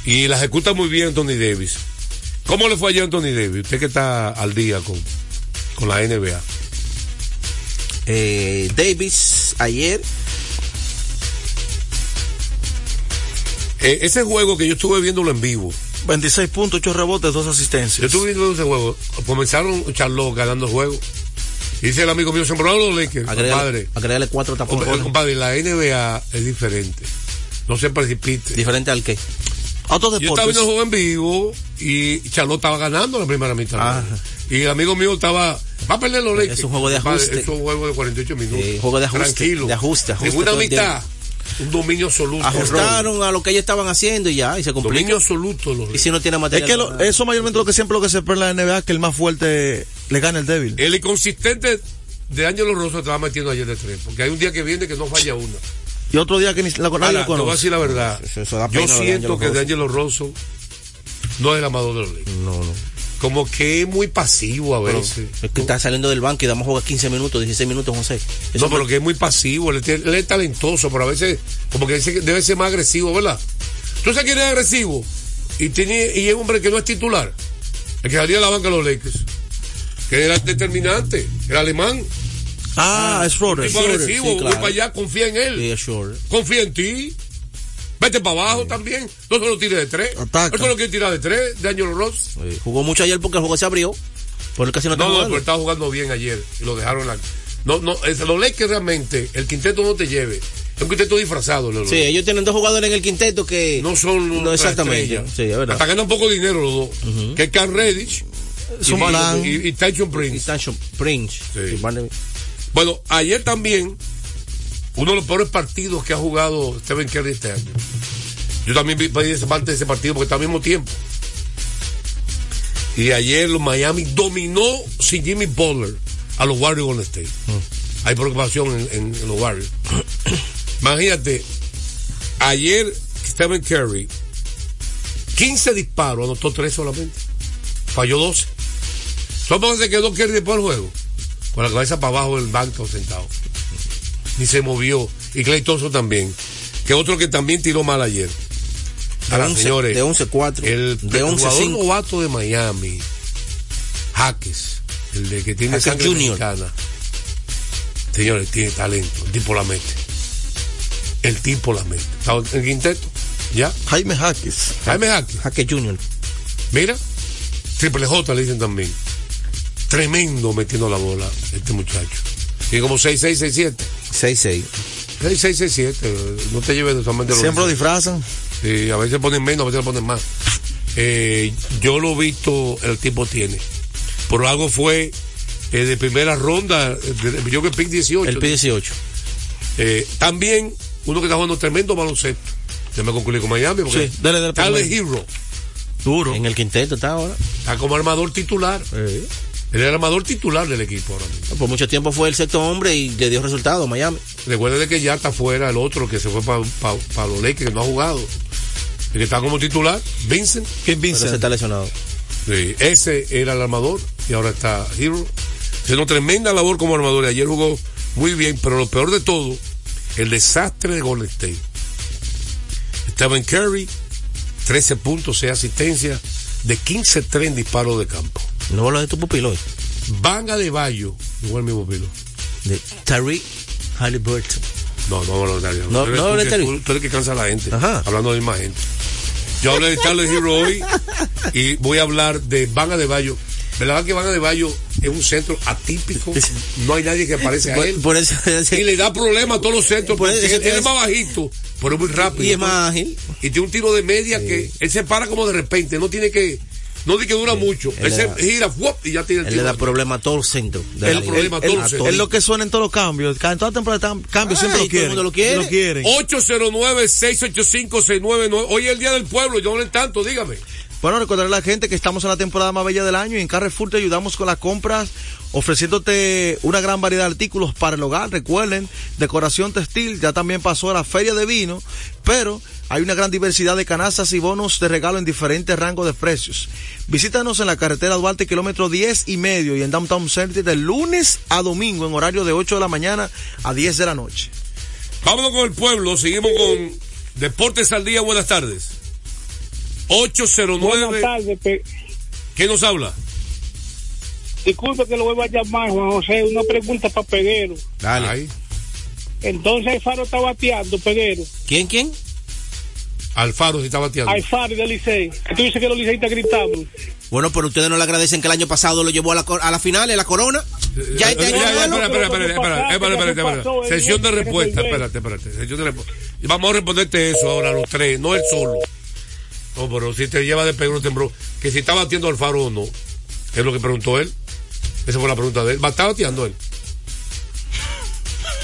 D: Y la ejecuta muy bien Anthony Davis. ¿Cómo le fue ayer a Anthony Davis? Usted que está al día con, con la NBA.
H: Eh, Davis ayer
D: Eh, ese juego que yo estuve viéndolo en vivo.
E: 26 puntos, 8 rebotes, 2 asistencias.
D: Yo estuve viendo ese juego. Comenzaron Charlotte ganando juego. Y dice el amigo mío, sembraron los Lakers, compadre.
H: agregale, agregale cuatro tapones.
D: Compadre, compadre, la NBA es diferente. No se precipite.
H: ¿Diferente al qué?
E: Otros
D: Yo estaba viendo el juego en vivo y Charlotte estaba ganando la primera mitad.
H: Ajá.
D: Y el amigo mío estaba, va a perder los Lakers.
H: Es un juego de
D: Compadre,
H: ajuste.
D: Es un juego de 48 minutos.
H: Sí, juego de ajuste,
D: Tranquilo.
H: de ajuste, ajuste
D: En una mitad, un dominio absoluto.
H: Ajustaron a lo que ellos estaban haciendo y ya, y se
D: Dominio
H: complica.
D: absoluto. Los
H: Y si no tiene
E: Es
H: material.
E: que lo- eso mayormente lo que siempre lo que se espera en la NBA, que el más fuerte le gana el débil.
D: El inconsistente de Ángelo Rosso estaba metiendo ayer de tres. Porque hay un día que viene que no falla una.
E: Y otro día que ni la,
D: te voy a decir la verdad.
H: Eso- eso da
D: Yo
H: de
D: siento que de. Angelo Rosso no es el amador de los Lakers.
H: No, no.
D: Como que es muy pasivo a
H: Pero
D: veces.
H: es que está saliendo del banco y damos jugar 15 minutos, 16 minutos, José. Eso
D: no, pero que es muy pasivo. Él, es talentoso, pero a veces como que debe ser más agresivo, ¿verdad? ¿Tú sabes quién es agresivo? Y, tiene, y es un hombre que no es titular. El que salía de la banca de los Lakers. Que era determinante. Era alemán.
E: Ah, es Schroeder.
D: tipo agresivo.
H: sí,
D: Voy
H: claro.
D: para allá, confía en él.
H: Sí.
D: Confía en ti. Vete para abajo también. No solo tire de tres.
E: Ataca.
D: Él solo quiere tirar de tres de Angelo Ross.
H: Sí, Jugó mucho ayer porque el juego se abrió. Por el casi no
D: No, no, pero estaba jugando bien ayer y lo dejaron en la. No, no, es- los Lakers realmente, el quinteto no te lleve. Es un quinteto disfrazado, Lolo.
H: Sí, ellos tienen dos jugadores en el quinteto que.
D: No son
H: No, exactamente. Sí, es verdad.
D: Hasta ganan poco dinero los dos. Que es
E: Es
D: y,
E: un
D: y, y Tyson
H: Y
D: Prince.
H: Prince.
D: Sí. Bueno, ayer también, uno de los peores partidos que ha jugado Stephen Curry este año. Yo también vi parte de ese partido porque está al mismo tiempo. Y ayer los Miami dominó sin Jimmy Butler a los Warriors Golden State. Hay preocupación en, los Warriors. Imagínate, ayer Stephen Curry, 15 disparos, anotó 3 solamente. Falló 12. ¿Cómo se quedó Curry después del juego? Con la cabeza para abajo del banco sentado. Ni se movió. Y Clay Thompson también. Que otro que también tiró mal ayer.
H: De
D: Ahora,
H: 11,
D: señores,
H: de 11-4.
D: el,
H: de
D: el
H: 11
D: jugador
H: 5.
D: novato de Miami, Jaques, el de que tiene
H: Jaques
D: sangre
H: Junior.
D: mexicana. Señores, tiene talento. El tipo la mete. El tipo la mete. Está en el quinteto. ¿Ya?
E: Jaime Jaques.
D: Jaime Jaques.
H: Jaque Junior.
D: Mira. Triple J le dicen también. Tremendo metiendo la bola este muchacho. Tiene como 6-6-6-7.
H: 6-6.
D: 6-6-6-7. No te lleves solamente los
E: Siempre lo disfrazan.
D: Sí, a veces ponen menos, a veces ponen más. Eh, yo lo he visto, el tipo tiene. Por algo fue eh, de primera ronda, de- yo que pick 18.
H: El P18.
D: Eh, también, uno que está jugando tremendo baloncesto. Yo me concluí con Miami porque
E: Sí, dale, dale.
D: Hero
E: Duro.
H: En el quinteto está ahora.
D: está como armador titular. Él es el armador titular del equipo ahora mismo.
H: Por mucho tiempo fue el sexto hombre y le dio resultado a Miami.
D: Recuerde de que ya está fuera el otro que se fue para los Lakers, que no ha jugado. El que está como titular, Vincent.
E: ¿Quién
H: Pero se
E: Vincent?
H: está lesionado.
D: Sí, ese era el armador y ahora está Hero. Haciendo tremenda labor como armador. y Ayer jugó muy bien, pero lo peor de todo, el desastre de Golden State. Stephen Curry, 13 puntos, 6 asistencias, de 15-3 en disparos de campo.
H: No hablo de tu pupilo hoy.
D: Van a de Bayo, igual mismo pilo.
H: De Tariq Halliburton.
D: No, no hablo de Dario.
H: No, no hablo de Dario.
D: tú- tú eres que cansa a la gente.
H: Ajá.
D: Hablando de misma gente. Yo hablé de Tyler Hero hoy y voy a hablar de Van de Bayo. ¿Verdad que Van de Bayo es un centro atípico? No hay nadie que parece a él.
H: por eso,
D: Y le da problemas a todos los centros
H: Por
D: porque él es más bajito, pero es muy rápido.
H: y es más ágil.
D: Y tiene un tiro de media que él se para como de repente, no tiene que, no tiene que dura mucho.
H: Él
D: Él,
H: le
D: se
H: da-
D: gira ¡fuop! y ya tiene el
H: Él le da problema a todo el centro. de liga.
D: problema a los
H: a
D: centros.
E: Es lo que suena en todos los cambios. En toda temporada cambios siempre lo
H: todo el
E: quieren.
H: mundo lo quiere.
E: quieren.
D: 809-685-699. Hoy es el Día del Pueblo, yo no le tanto, dígame.
E: Bueno, recordarle a la gente que estamos en la temporada más bella del año y en Carrefour te ayudamos con las compras, ofreciéndote una gran variedad de artículos para el hogar. Recuerden, decoración textil, ya también pasó a la feria de vino, pero hay una gran diversidad de canastas y bonos de regalo en diferentes rangos de precios. Visítanos en la carretera Duarte, kilómetro 10 y medio y en Downtown Center de lunes a domingo en horario de 8 de la mañana a 10 de la noche.
D: Vámonos con el pueblo, seguimos con Deportes al Día, buenas tardes. 809.
N: Buenas tardes. Pe...
D: ¿Quién nos habla?
N: Disculpe que lo vuelva a llamar, Juan José. Una pregunta para Peguero.
D: Dale.
N: Entonces Alfaro está bateando, Peguero.
H: ¿Quién, quién?
D: Alfaro sí está bateando.
N: Alfaro del Licey. Tú dices que los liceístas gritamos.
H: Bueno, pero ustedes no le agradecen que el año pasado lo llevó a la, a la final, a la corona. Ya este
D: eh, eh, año. Espérate,
N: espérate, espérate.
D: Sesión de respuesta, espérate, espérate. Sesión de respuesta. Vamos a responderte eso ahora, los tres, no el solo. No, pero si te lleva de Pedro Tembró, que si está batiendo Alfaro o no, es lo que preguntó él. Esa fue la pregunta de él. ¿Va- ¿Está bateando él?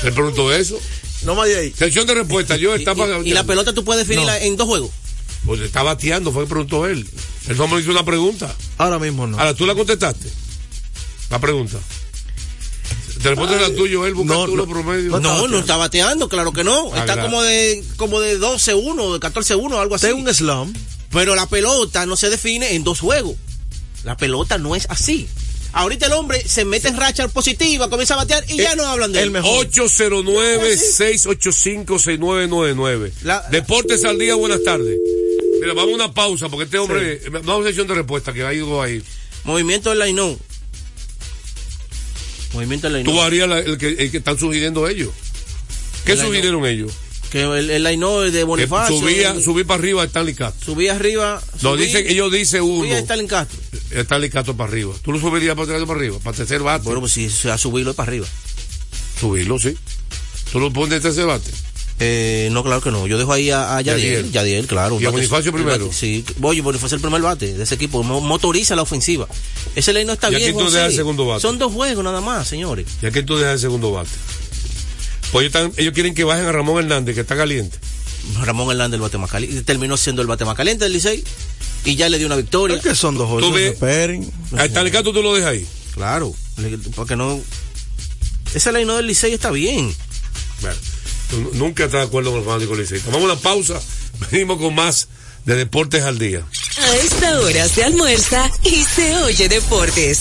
D: Él preguntó eso.
E: No más de ahí.
D: Sesión de respuesta, yo estaba.
H: Y la pelota tú puedes definirla en dos juegos.
D: Pues está bateando, fue que preguntó él. Él no me hizo una pregunta.
E: Ahora mismo no.
D: Ahora tú la contestaste. La pregunta. Te respondes la tuya, él busca tú los promedios.
H: No, no, está bateando, claro que no.
D: Ah,
H: está
D: claro.
H: como de como de 12-1, de 14-1, algo así.
E: En un slum.
H: Pero la pelota no se define en dos juegos. La pelota no es así. Ahorita el hombre se mete en racha positiva, comienza a batear y ya no hablan de él.
D: 809-685-6999. Deportes al día, buenas tardes. Mira, vamos a una pausa porque este hombre. Vamos a sesión de respuesta que ha ido ahí.
H: Movimiento del Lainón. Movimiento del Lainón.
D: Tú harías la- el, que, el que están sugiriendo ellos. ¿Qué
H: El
D: sugirieron ellos?
H: Que el, el Lainón de Bonifacio.
D: subía,
H: el-
D: subí para arriba a Stanley Castro.
H: subí arriba.
D: No,
H: subí-
D: ellos dicen uno.
H: subí a Stalin Castro.
D: Stanley Castro para arriba. ¿Tú lo subirías para para arriba? Para tercer bate.
H: Bueno, pues si a subirlo para arriba.
D: Subirlo, sí. ¿Tú lo pones en tercer bate?
H: Eh, no, claro que no. Yo dejo ahí a, a Yadiel.
D: Yadiel.
H: Yadiel, claro.
D: ¿Y a Bonifacio primero?
H: bate- sí. Voy, Bonifacio el primer bate de ese equipo. Mo- Motoriza la ofensiva. Ese ley no está
D: ¿Y
H: bien.
D: quién tú
H: José.
D: dejas el segundo bate?
H: Son dos juegos nada más, señores.
D: ¿Y a quién tú dejas el segundo bate? Pues ellos, están- ellos quieren que bajen a Ramón Hernández, que está caliente.
H: Ramón Hernández el bate más caliente. Terminó siendo el bate más caliente del Licey. Y ya le dio una victoria.
E: Es que son dos
D: Tú
E: juegos.
D: ves-
E: Esperen.
D: A Stanley Castro tú lo dejas ahí.
H: Claro. Porque no. Ese ley no del Licey está bien.
D: Bueno, tú nunca estás de acuerdo con los fanáticos liceístas. Vamos a una pausa. Venimos con más de Deportes al Día.
J: A esta hora se almuerza y se oye deportes.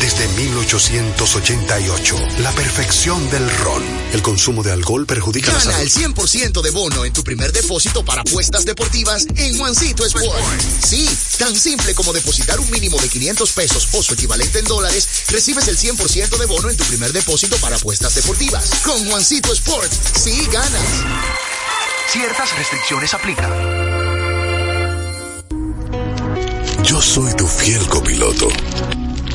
R: desde 1888, la perfección del ron. El consumo de alcohol perjudica la
I: Gana
R: salud.
I: el 100% de bono en tu primer depósito para apuestas deportivas en Juancito Sport. Sí, tan simple como depositar un mínimo de 500 pesos o su equivalente en dólares, recibes el 100% de bono en tu primer depósito para apuestas deportivas. Con Juancito Sport, sí ganas.
R: Ciertas restricciones aplican.
S: Yo soy tu fiel copiloto.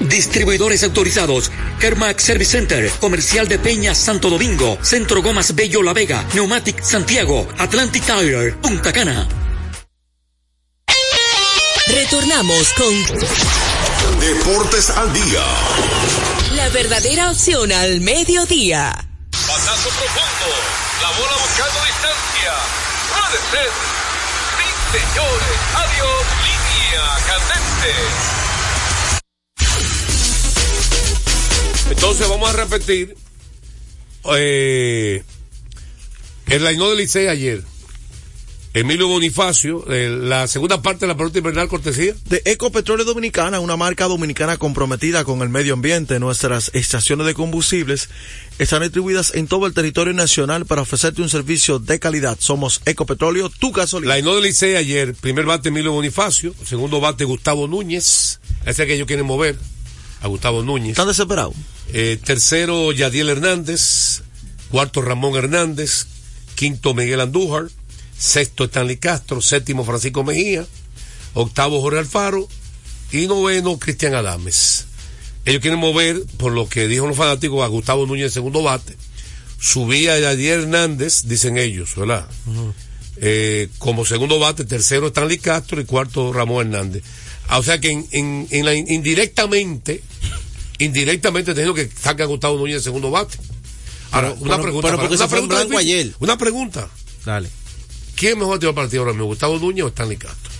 T: Distribuidores autorizados. Kermax Service Center, Comercial de Peña Santo Domingo, Centro Gomas Bello La Vega, Neumatic Santiago, Atlantic Tire, Punta Cana.
J: Retornamos con
A: Deportes al día.
J: la verdadera opción al mediodía.
G: Batazo profundo. La bola buscando distancia. Puede ser. Sí, señores. Adiós. Línea candente.
D: Entonces vamos a repetir eh, el Lainó del Licey ayer. Emilio Bonifacio, eh, la segunda parte de la pelota invernal cortesía.
E: De Ecopetróleo Dominicana, una marca dominicana comprometida con el medio ambiente. Nuestras estaciones de combustibles están distribuidas en todo el territorio nacional para ofrecerte un servicio de calidad. Somos Ecopetróleo, tu gasolina.
D: La Inó del Licey ayer, primer bate Emilio Bonifacio, segundo bate Gustavo Núñez, ese que ellos quieren mover, a Gustavo Núñez.
E: ¿Están desesperados?
D: Eh, tercero, Yadiel Hernández, cuarto, Ramón Hernández, quinto, Miguel Andújar, sexto, Stanley Castro, séptimo, Francisco Mejía, octavo, Jorge Alfaro y noveno, Cristian Adames. Ellos quieren mover, por lo que dijo los fanáticos, a Gustavo Núñez segundo bate. Subía a Yadier Hernández, dicen ellos, ¿verdad? Eh, como segundo bate, tercero Stanley Castro y cuarto Ramón Hernández. Ah, o sea que en, en, en la, indirectamente, indirectamente teniendo que sacar a Gustavo Núñez de segundo bate. Ahora,
H: Pero-
D: una
H: pero-
D: pregunta.
H: pero porque
D: una
H: se fue en
D: pregunta difícil.
H: ayer.
D: Una pregunta.
H: Dale.
D: ¿Quién mejor tiró el partido ahora mismo, Gustavo Núñez o Stanley Castro?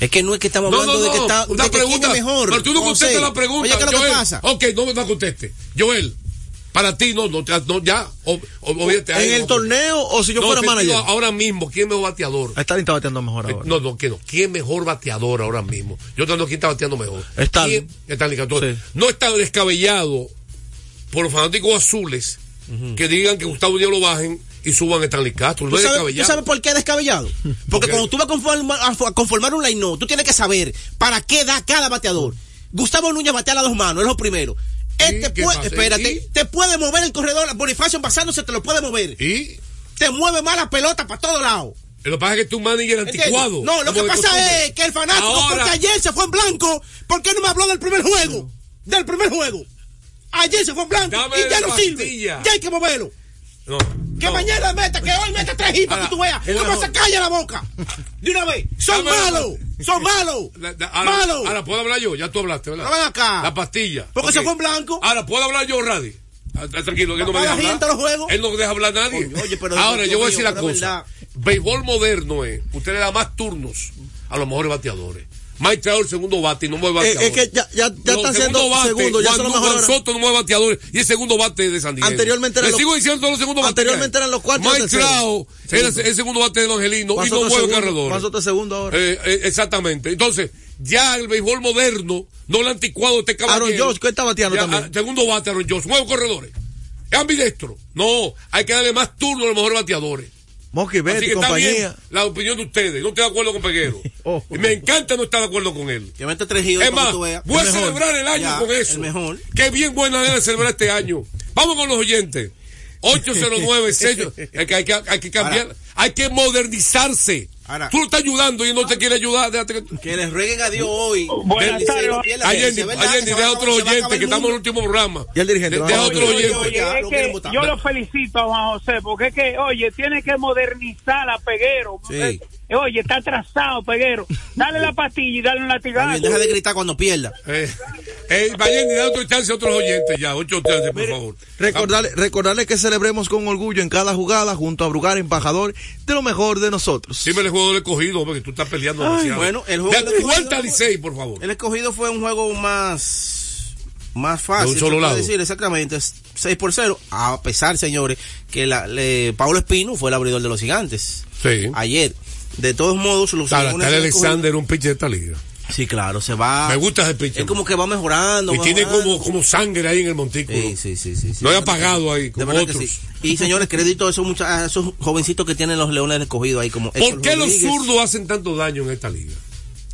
H: Es que no es que estamos
D: No,
H: hablando
D: no,
H: de que
D: no,
H: está
D: una
H: de que
D: pregunta.
H: quién es mejor.
D: Pero tú no contestas la pregunta.
H: Oye, ¿qué es lo que pasa?
D: Ok, no me la conteste. Joel, para ti no, no, ya, no, ya. o- o-
E: ¿En
D: ahí,
E: el
D: no.
E: torneo o si yo
D: No,
E: fuera manager?
D: Ahora mismo, ¿quién mejor bateador?
E: Stalin está bateando mejor ahora.
D: Eh, No, no, que no. ¿Quién mejor bateador ahora mismo? Yo tengo quién está bateando mejor.
E: Stalin.
D: Stalin.
E: Sí.
D: No está descabellado por los fanáticos azules que digan que Gustavo Díaz lo bajen y suban a Stanley Castro. No
H: ¿Tú
D: es
H: sabes, tú sabes por qué es descabellado? Porque cuando tú vas a conformar, a conformar un line tú tienes que saber para qué da cada bateador. Gustavo Núñez batea a las dos manos, es lo primero. Este puede, espérate,
D: ¿Y?
H: te puede mover el corredor, Bonifacio basándose te lo puede mover.
D: ¿Y?
H: Te mueve más la pelota para todos lados.
D: Lo que pasa es que tu manager anticuado.
H: No, lo que pasa
D: costumbre.
H: es que el fanático,
D: Ahora-
H: porque ayer se fue en blanco, ¿por qué no me habló del primer juego? Del primer juego. Ayer se fue en blanco
D: Dame
H: y ya no sirve. Ya hay que moverlo.
D: No.
H: Que mañana meta, que hoy meta tres
D: Ahora,
H: que tú veas. ¿Cómo se calla la boca? De una vez. Son malos. Son malos. Malos.
D: ahora puedo hablar yo, ya tú hablaste, ¿verdad?
H: No, ven acá.
D: La pastilla.
H: Porque se fue en blanco.
D: Ahora, ¿puedo hablar yo, Radi? Ah, ah, Tranquilo, que no me deja hablar.
H: los juegos.
D: Él no deja hablar a nadie.
H: Coño, oye, pero
D: Ahora, yo voy a decir la cosa. Béisbol moderno es, usted le da más turnos a los mejores bateadores. Mike Trout el segundo bate y no mueve
E: Eh,
D: bateadores.
E: es que ya, ya, ya
D: Los
E: están siendo
D: segundos bates,
E: segundos, ya
D: Juan,
E: los
D: Juan. Soto no mueve bateadores y el segundo bate de San Diego.
E: Anteriormente
D: Le
E: los-
D: sigo diciendo todos los segundos.
E: Anteriormente
D: que
E: eran los cuartos y
D: Mike
E: los terceros.
D: Trout era
E: Segundo.
D: el segundo bate de Don Angelino
E: Juan
D: y no mueve
E: segundo,
D: corredores.
E: Juan Soto segundo ahora.
D: Eh, eh, exactamente. Entonces, ya el béisbol moderno, no el anticuado, este caballero.
E: Aaron Josh, ¿qué está bateando
D: Ya,
E: también?
D: ah, segundo bate, Aaron Josh, mueve corredores. Es ambidestro. No, hay que darle más turno a los mejores bateadores.
E: Monkey
D: Así que está
E: compañía.
D: bien la opinión de ustedes. No estoy de acuerdo con Peguero. Y me encanta no estar de acuerdo con él.
H: Que mete tres hits
D: Es más, voy a
H: El mejor.
D: celebrar el año
H: Ya,
D: con eso.
H: El mejor.
D: Qué bien buena manera de celebrar este año. Vamos con los oyentes. 809 sello. Hay que, hay que, hay que cambiar. Hay que modernizarse. Tú lo estás ayudando y no te quiere ayudar. déjate que-
H: Que les rueguen a Dios hoy.
D: Buenas tardes. Allende, Allende, deja otro oyente que estamos en el último programa.
E: Y el dirigente.
D: Deja otro oyente.
N: Yo lo felicito a Juan José, porque es que, oye, tiene que modernizar a Peguero.
H: Sí.
N: Eh, Oye, está atrasado, Peguero. Dale la pastilla y dale un latigazo.
H: bien, deja de gritar cuando pierda.
D: Eh, eh, Allende, da otro chance a otros oyentes ya. Ocho chances, por favor.
E: Recordarle, recordarle que celebremos con orgullo en cada jugada junto a Brugar, embajador de lo mejor de nosotros.
D: Dime el juego del escogido, porque tú estás peleando
H: Ay,
D: demasiado.
H: bueno, el juego escogido-
D: vuelta Licey, por favor.
H: El escogido fue un juego más más
D: De
H: fácil.
D: un solo lado.
H: decir exactamente 6 por 0. A pesar, señores, que la, le, Paulo Espino fue el abridor de los gigantes.
D: Sí.
H: Ayer. De todos modos, los
D: Ahora, está Alexander, un pitcher de esta liga.
H: Sí, claro, se va.
D: Me gusta ese pitcher.
H: Es como que va mejorando.
D: Y tiene como, como sangre ahí en el montículo.
H: Sí, sí, sí, De verdad
D: apagado ahí,
H: de
D: como otros.
H: sí. Y señores, crédito a esos, mucha- a esos jovencitos que tienen los leones escogidos ahí como
D: ¿Por
H: Héctor
D: qué los zurdos hacen tanto daño en esta liga?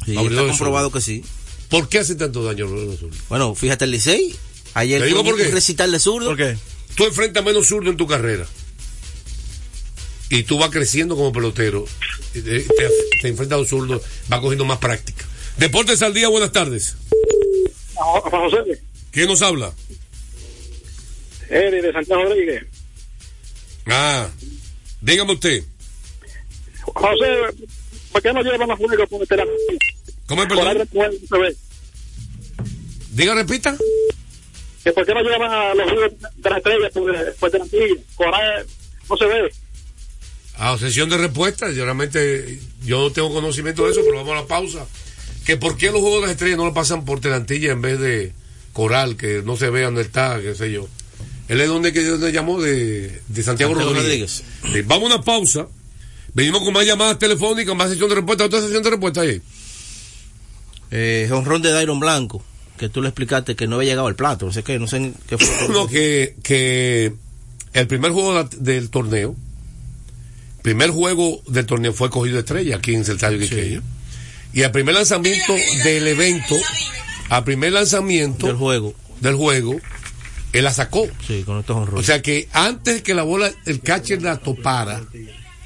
H: Sí, está comprobado que sí.
D: ¿Por qué hacen tanto daño los zurdos?
H: Bueno, fíjate el Licey. Ayer
D: Te digo por qué.
H: un recital de zurdo.
E: ¿Por qué?
D: Tú enfrentas menos zurdo en tu carrera. Y tú vas creciendo como pelotero. y Te, te- enfrentas a un zurdo, vas cogiendo más práctica. Deportes al día, buenas tardes.
L: Juan José,
D: ¿Quién nos habla?
L: Eddie de Santiago Rodríguez.
D: Ah, dígame usted.
L: José, ¿por qué no llevan a juego por terapia?
D: ¿Cómo es, perdón?
L: después, se ve.
D: Diga, repita.
L: ¿Por qué no llevan a los de las estrellas por, por? Por ahí no se ve.
D: A sesión de respuesta, yo realmente yo no tengo conocimiento de eso, pero vamos a la pausa. Que por qué los juegos de las estrellas no lo pasan por Telantilla en vez de Coral, que no se ve dónde está, qué sé yo. Él es donde que donde llamó de, de Santiago,
H: Santiago
D: Rodríguez. Vamos a una pausa. Venimos con más llamadas telefónicas, más sesión de respuesta. ¿Otra sesión de respuesta ahí?
H: Eh, honrón de Dairon Blanco, que tú le explicaste que no había llegado al plato, no sé qué, no sé qué fue.
D: No, que, que el primer juego del torneo, primer juego del torneo fue cogido de estrella aquí en Celtario Quiqueya. Y al primer lanzamiento del evento, al primer lanzamiento
H: del juego,
D: del juego, él la sacó.
H: Sí, con estos.
D: O sea que antes que la bola, el catcher la topara,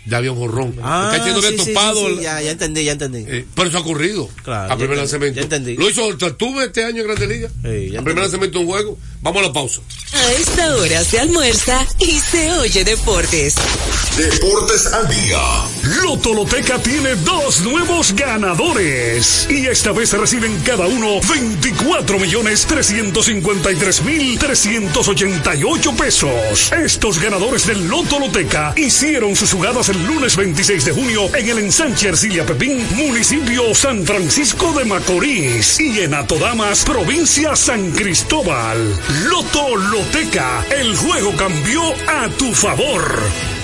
D: ya había un jorrón.
H: Ah, sí, sí,
D: topado.
H: sí, sí,
D: la-
H: ya, ya entendí, ya entendí.
D: eh, pero eso ha ocurrido.
H: Claro,
D: al
H: ya
D: primer lanzamiento.
H: ya entendí.
D: Lo hizo Tuve este año en Grande Liga.
H: ya
D: al primer lanzamiento de un juego. Vamos a la pausa.
J: A esta hora se almuerza y se oye deportes.
A: Deportes al día.
B: Loto Loteca tiene dos nuevos ganadores. Y esta vez reciben cada uno 24 millones 353 mil 388 pesos. Estos ganadores del Loto Loteca hicieron sus jugadas el lunes 26 de junio en el ensanche Ercilia Pepín, municipio San Francisco de Macorís. Y en Atodamas, provincia San Cristóbal. Loto Loteca, el juego cambió a tu favor.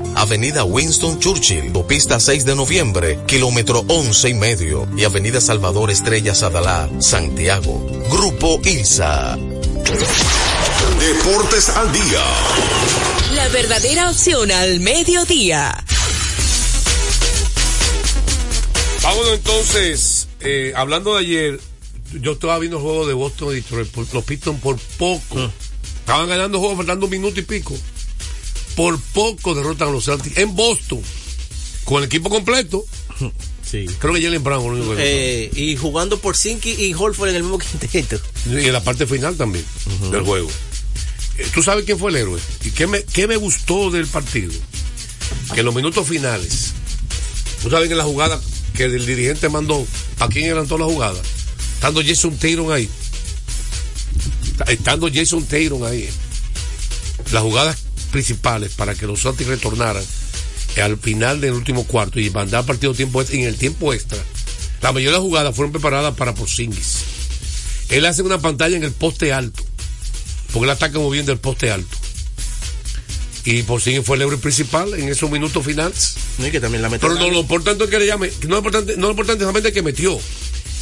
O: Avenida Winston Churchill, Autopista 6 de Noviembre, kilómetro 11 y medio, y Avenida Salvador Estrella Sadalá, Santiago. Grupo ILSA.
A: Deportes al día.
J: La verdadera opción al mediodía.
D: Vámonos entonces, eh, hablando de ayer, yo estaba viendo el juego de Boston y Detroit, por- los Pistons por poco. Estaban ganando el juego faltando un minuto y pico. Por poco derrotan a los Celtics en Boston. Con el equipo completo.
H: Sí.
D: Creo que Jalen Brown. fue el único que
H: Eh, y jugando por Sinky y Holford en el mismo quinteto.
D: Y en la parte final también del juego. Eh, ¿Tú sabes quién fue el héroe? ¿Y qué me, qué me gustó del partido? Que en los minutos finales, ¿tú sabes que la jugada que el dirigente mandó, ¿para quién eran todas las jugadas? Estando Jason Taylor ahí. Estando Jason Taylor ahí. Las jugadas principales para que los Celtics retornaran al final del último cuarto y mandar partido tiempo extra, en el tiempo extra. La mayoría de las jugadas fueron preparadas para Porzingis. Él hace una pantalla en el poste alto. Porque él ataca muy bien del poste alto. Y Porzingis fue el héroe principal en esos minutos finales.
H: que también la metió
D: Pero no, lo importante es que le llame, no lo importante, no lo importante es solamente que metió.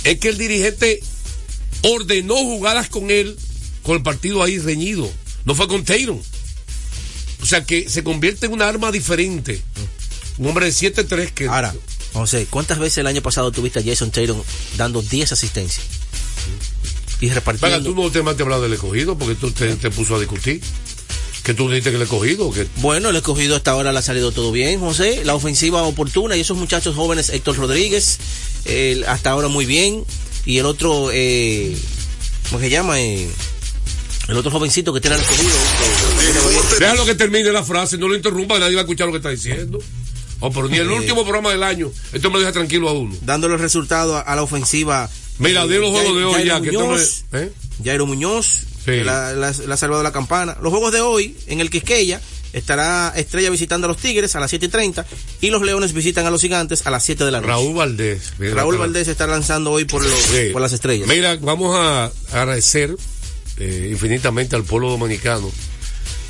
D: Es que el dirigente ordenó jugadas con él, con el partido ahí reñido. No fue con Taylor. O sea que se convierte en una arma diferente. Un hombre de 7-3 que.
H: Ahora, José, ¿cuántas veces el año pasado tuviste a Jason Taylor dando 10 asistencias? Y repartiendo.
D: Venga, tú no te has hablado del escogido porque tú te, te puso a discutir. Que tú dijiste que el escogido. Que...
H: Bueno, el escogido hasta ahora le ha salido todo bien, José. La ofensiva oportuna y esos muchachos jóvenes, Héctor Rodríguez, eh, hasta ahora muy bien. Y el otro, eh, ¿cómo se llama? Eh, el otro jovencito que tiene el escogido. eh,
D: Déjalo que termine la frase, no lo interrumpa, nadie va a escuchar lo que está diciendo. Oh, pero ni el último programa del año, esto me deja tranquilo a uno.
H: dándole el resultado a, la ofensiva.
D: Mira, de los juegos de hoy ya, que esto
H: Muñoz,
D: ¿eh?
H: Jairo Muñoz, la, ha salvado la campana. Los juegos de hoy, en el Quisqueya, estará Estrella visitando a los Tigres a las 7 y 30 y los Leones visitan a los Gigantes a las 7 de la noche.
D: Raúl Valdés.
H: Raúl Valdés está lanzando hoy por, los,
D: Sí.
H: por las estrellas.
D: Mira, vamos a agradecer eh, infinitamente al pueblo dominicano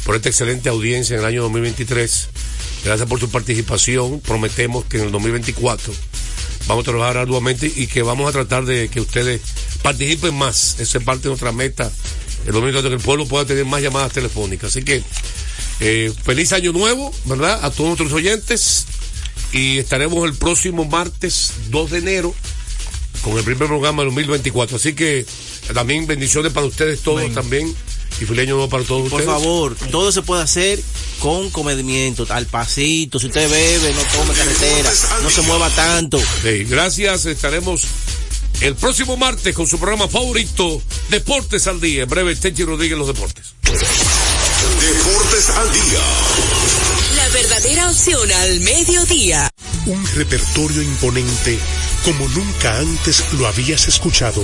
D: por esta excelente audiencia en el año 2023. Gracias por su participación. Prometemos que en el 2024 vamos a trabajar arduamente y que vamos a tratar de que ustedes participen más. Esa es parte de nuestra meta. El 2024 que el pueblo pueda tener más llamadas telefónicas. Así que eh, feliz año nuevo, ¿verdad? A todos nuestros oyentes. Y estaremos el próximo martes 2 de enero con el primer programa del 2024. Así que también bendiciones para ustedes todos también. Y feliz año nuevo para todos
H: Por
D: ustedes.
H: favor, todo se puede hacer con comedimiento, al pasito. Si usted bebe, no tome carretera, no se mueva tanto.
D: Sí, gracias. Estaremos el próximo martes con su programa favorito, Deportes al Día. En breve, Tenchi Rodríguez, los deportes.
A: Deportes al día.
J: La verdadera opción al mediodía.
B: Un repertorio imponente como nunca antes lo habías escuchado.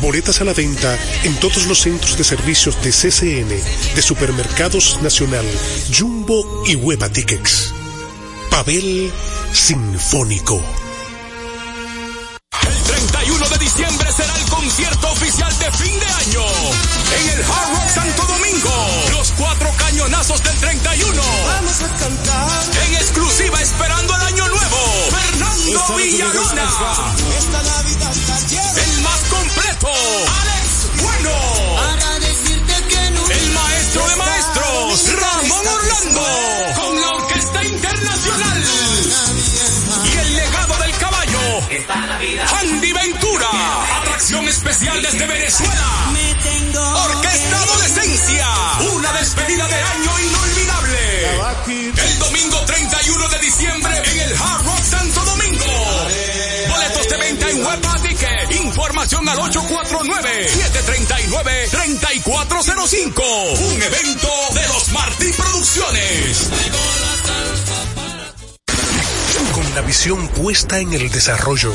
B: Boletas a la venta en todos los centros de servicios de CCN, de Supermercados Nacional, Jumbo y Hueva Tickets. Pavel Sinfónico.
G: El 31 de diciembre será el concierto oficial de fin de año en el Hard Rock Santo Domingo. Los cuatro cañonazos del 31. Vamos a cantar. En exclusiva esperando el año nuevo. Fernando Villalona. Despedida de año inolvidable. El domingo 31 de diciembre en el Hard Rock Santo Domingo. Boletos de venta en Huepa. Información al 849-739-3405. Un evento de los Martí Producciones.
B: Con la visión puesta en el desarrollo,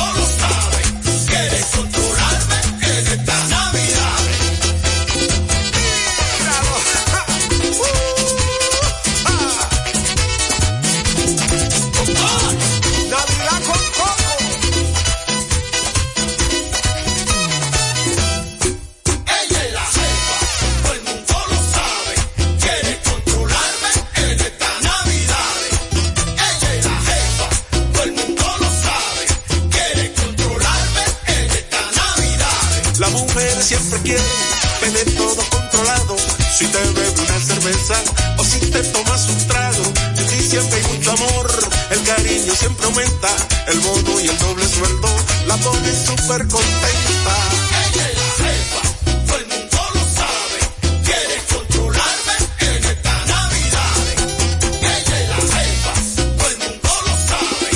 U: Siempre aumenta. El bono y el doble sueldo la ponen súper contenta.
V: Ella es la jefa, todo el mundo lo sabe. Quiere controlarme en esta Navidad. Ella es la jefa, todo el mundo lo sabe.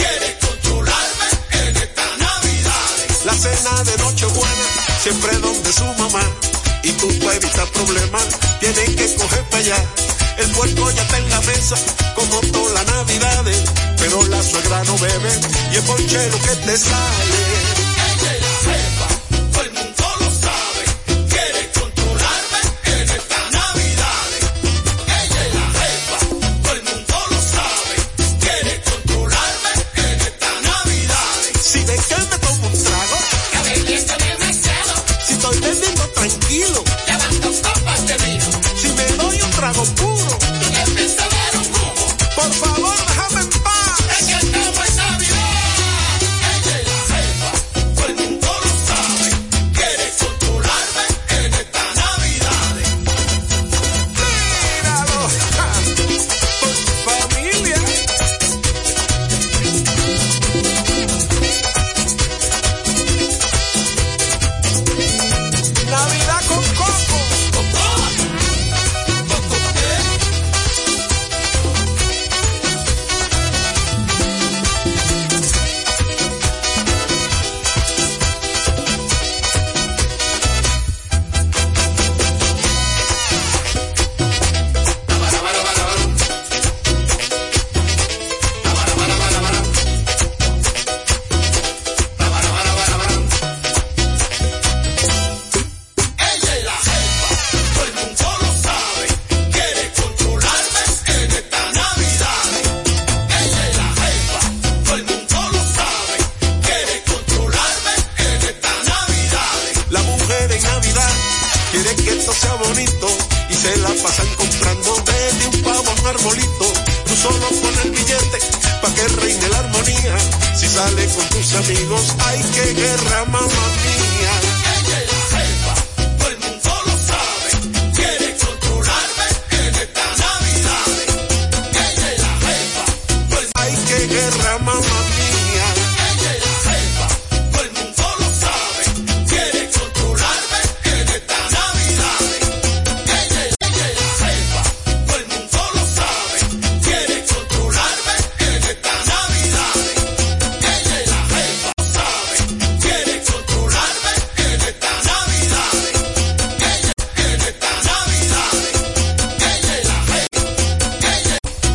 V: Quiere controlarme en esta Navidad.
U: La cena de Nochebuena, siempre donde su mamá. Y tú para evitar problemas, tienes que coger para allá. El puerco ya está en la mesa, como todas las navidades. Pero la suegra no bebe, y es ponche lo que te sale. Trago puro,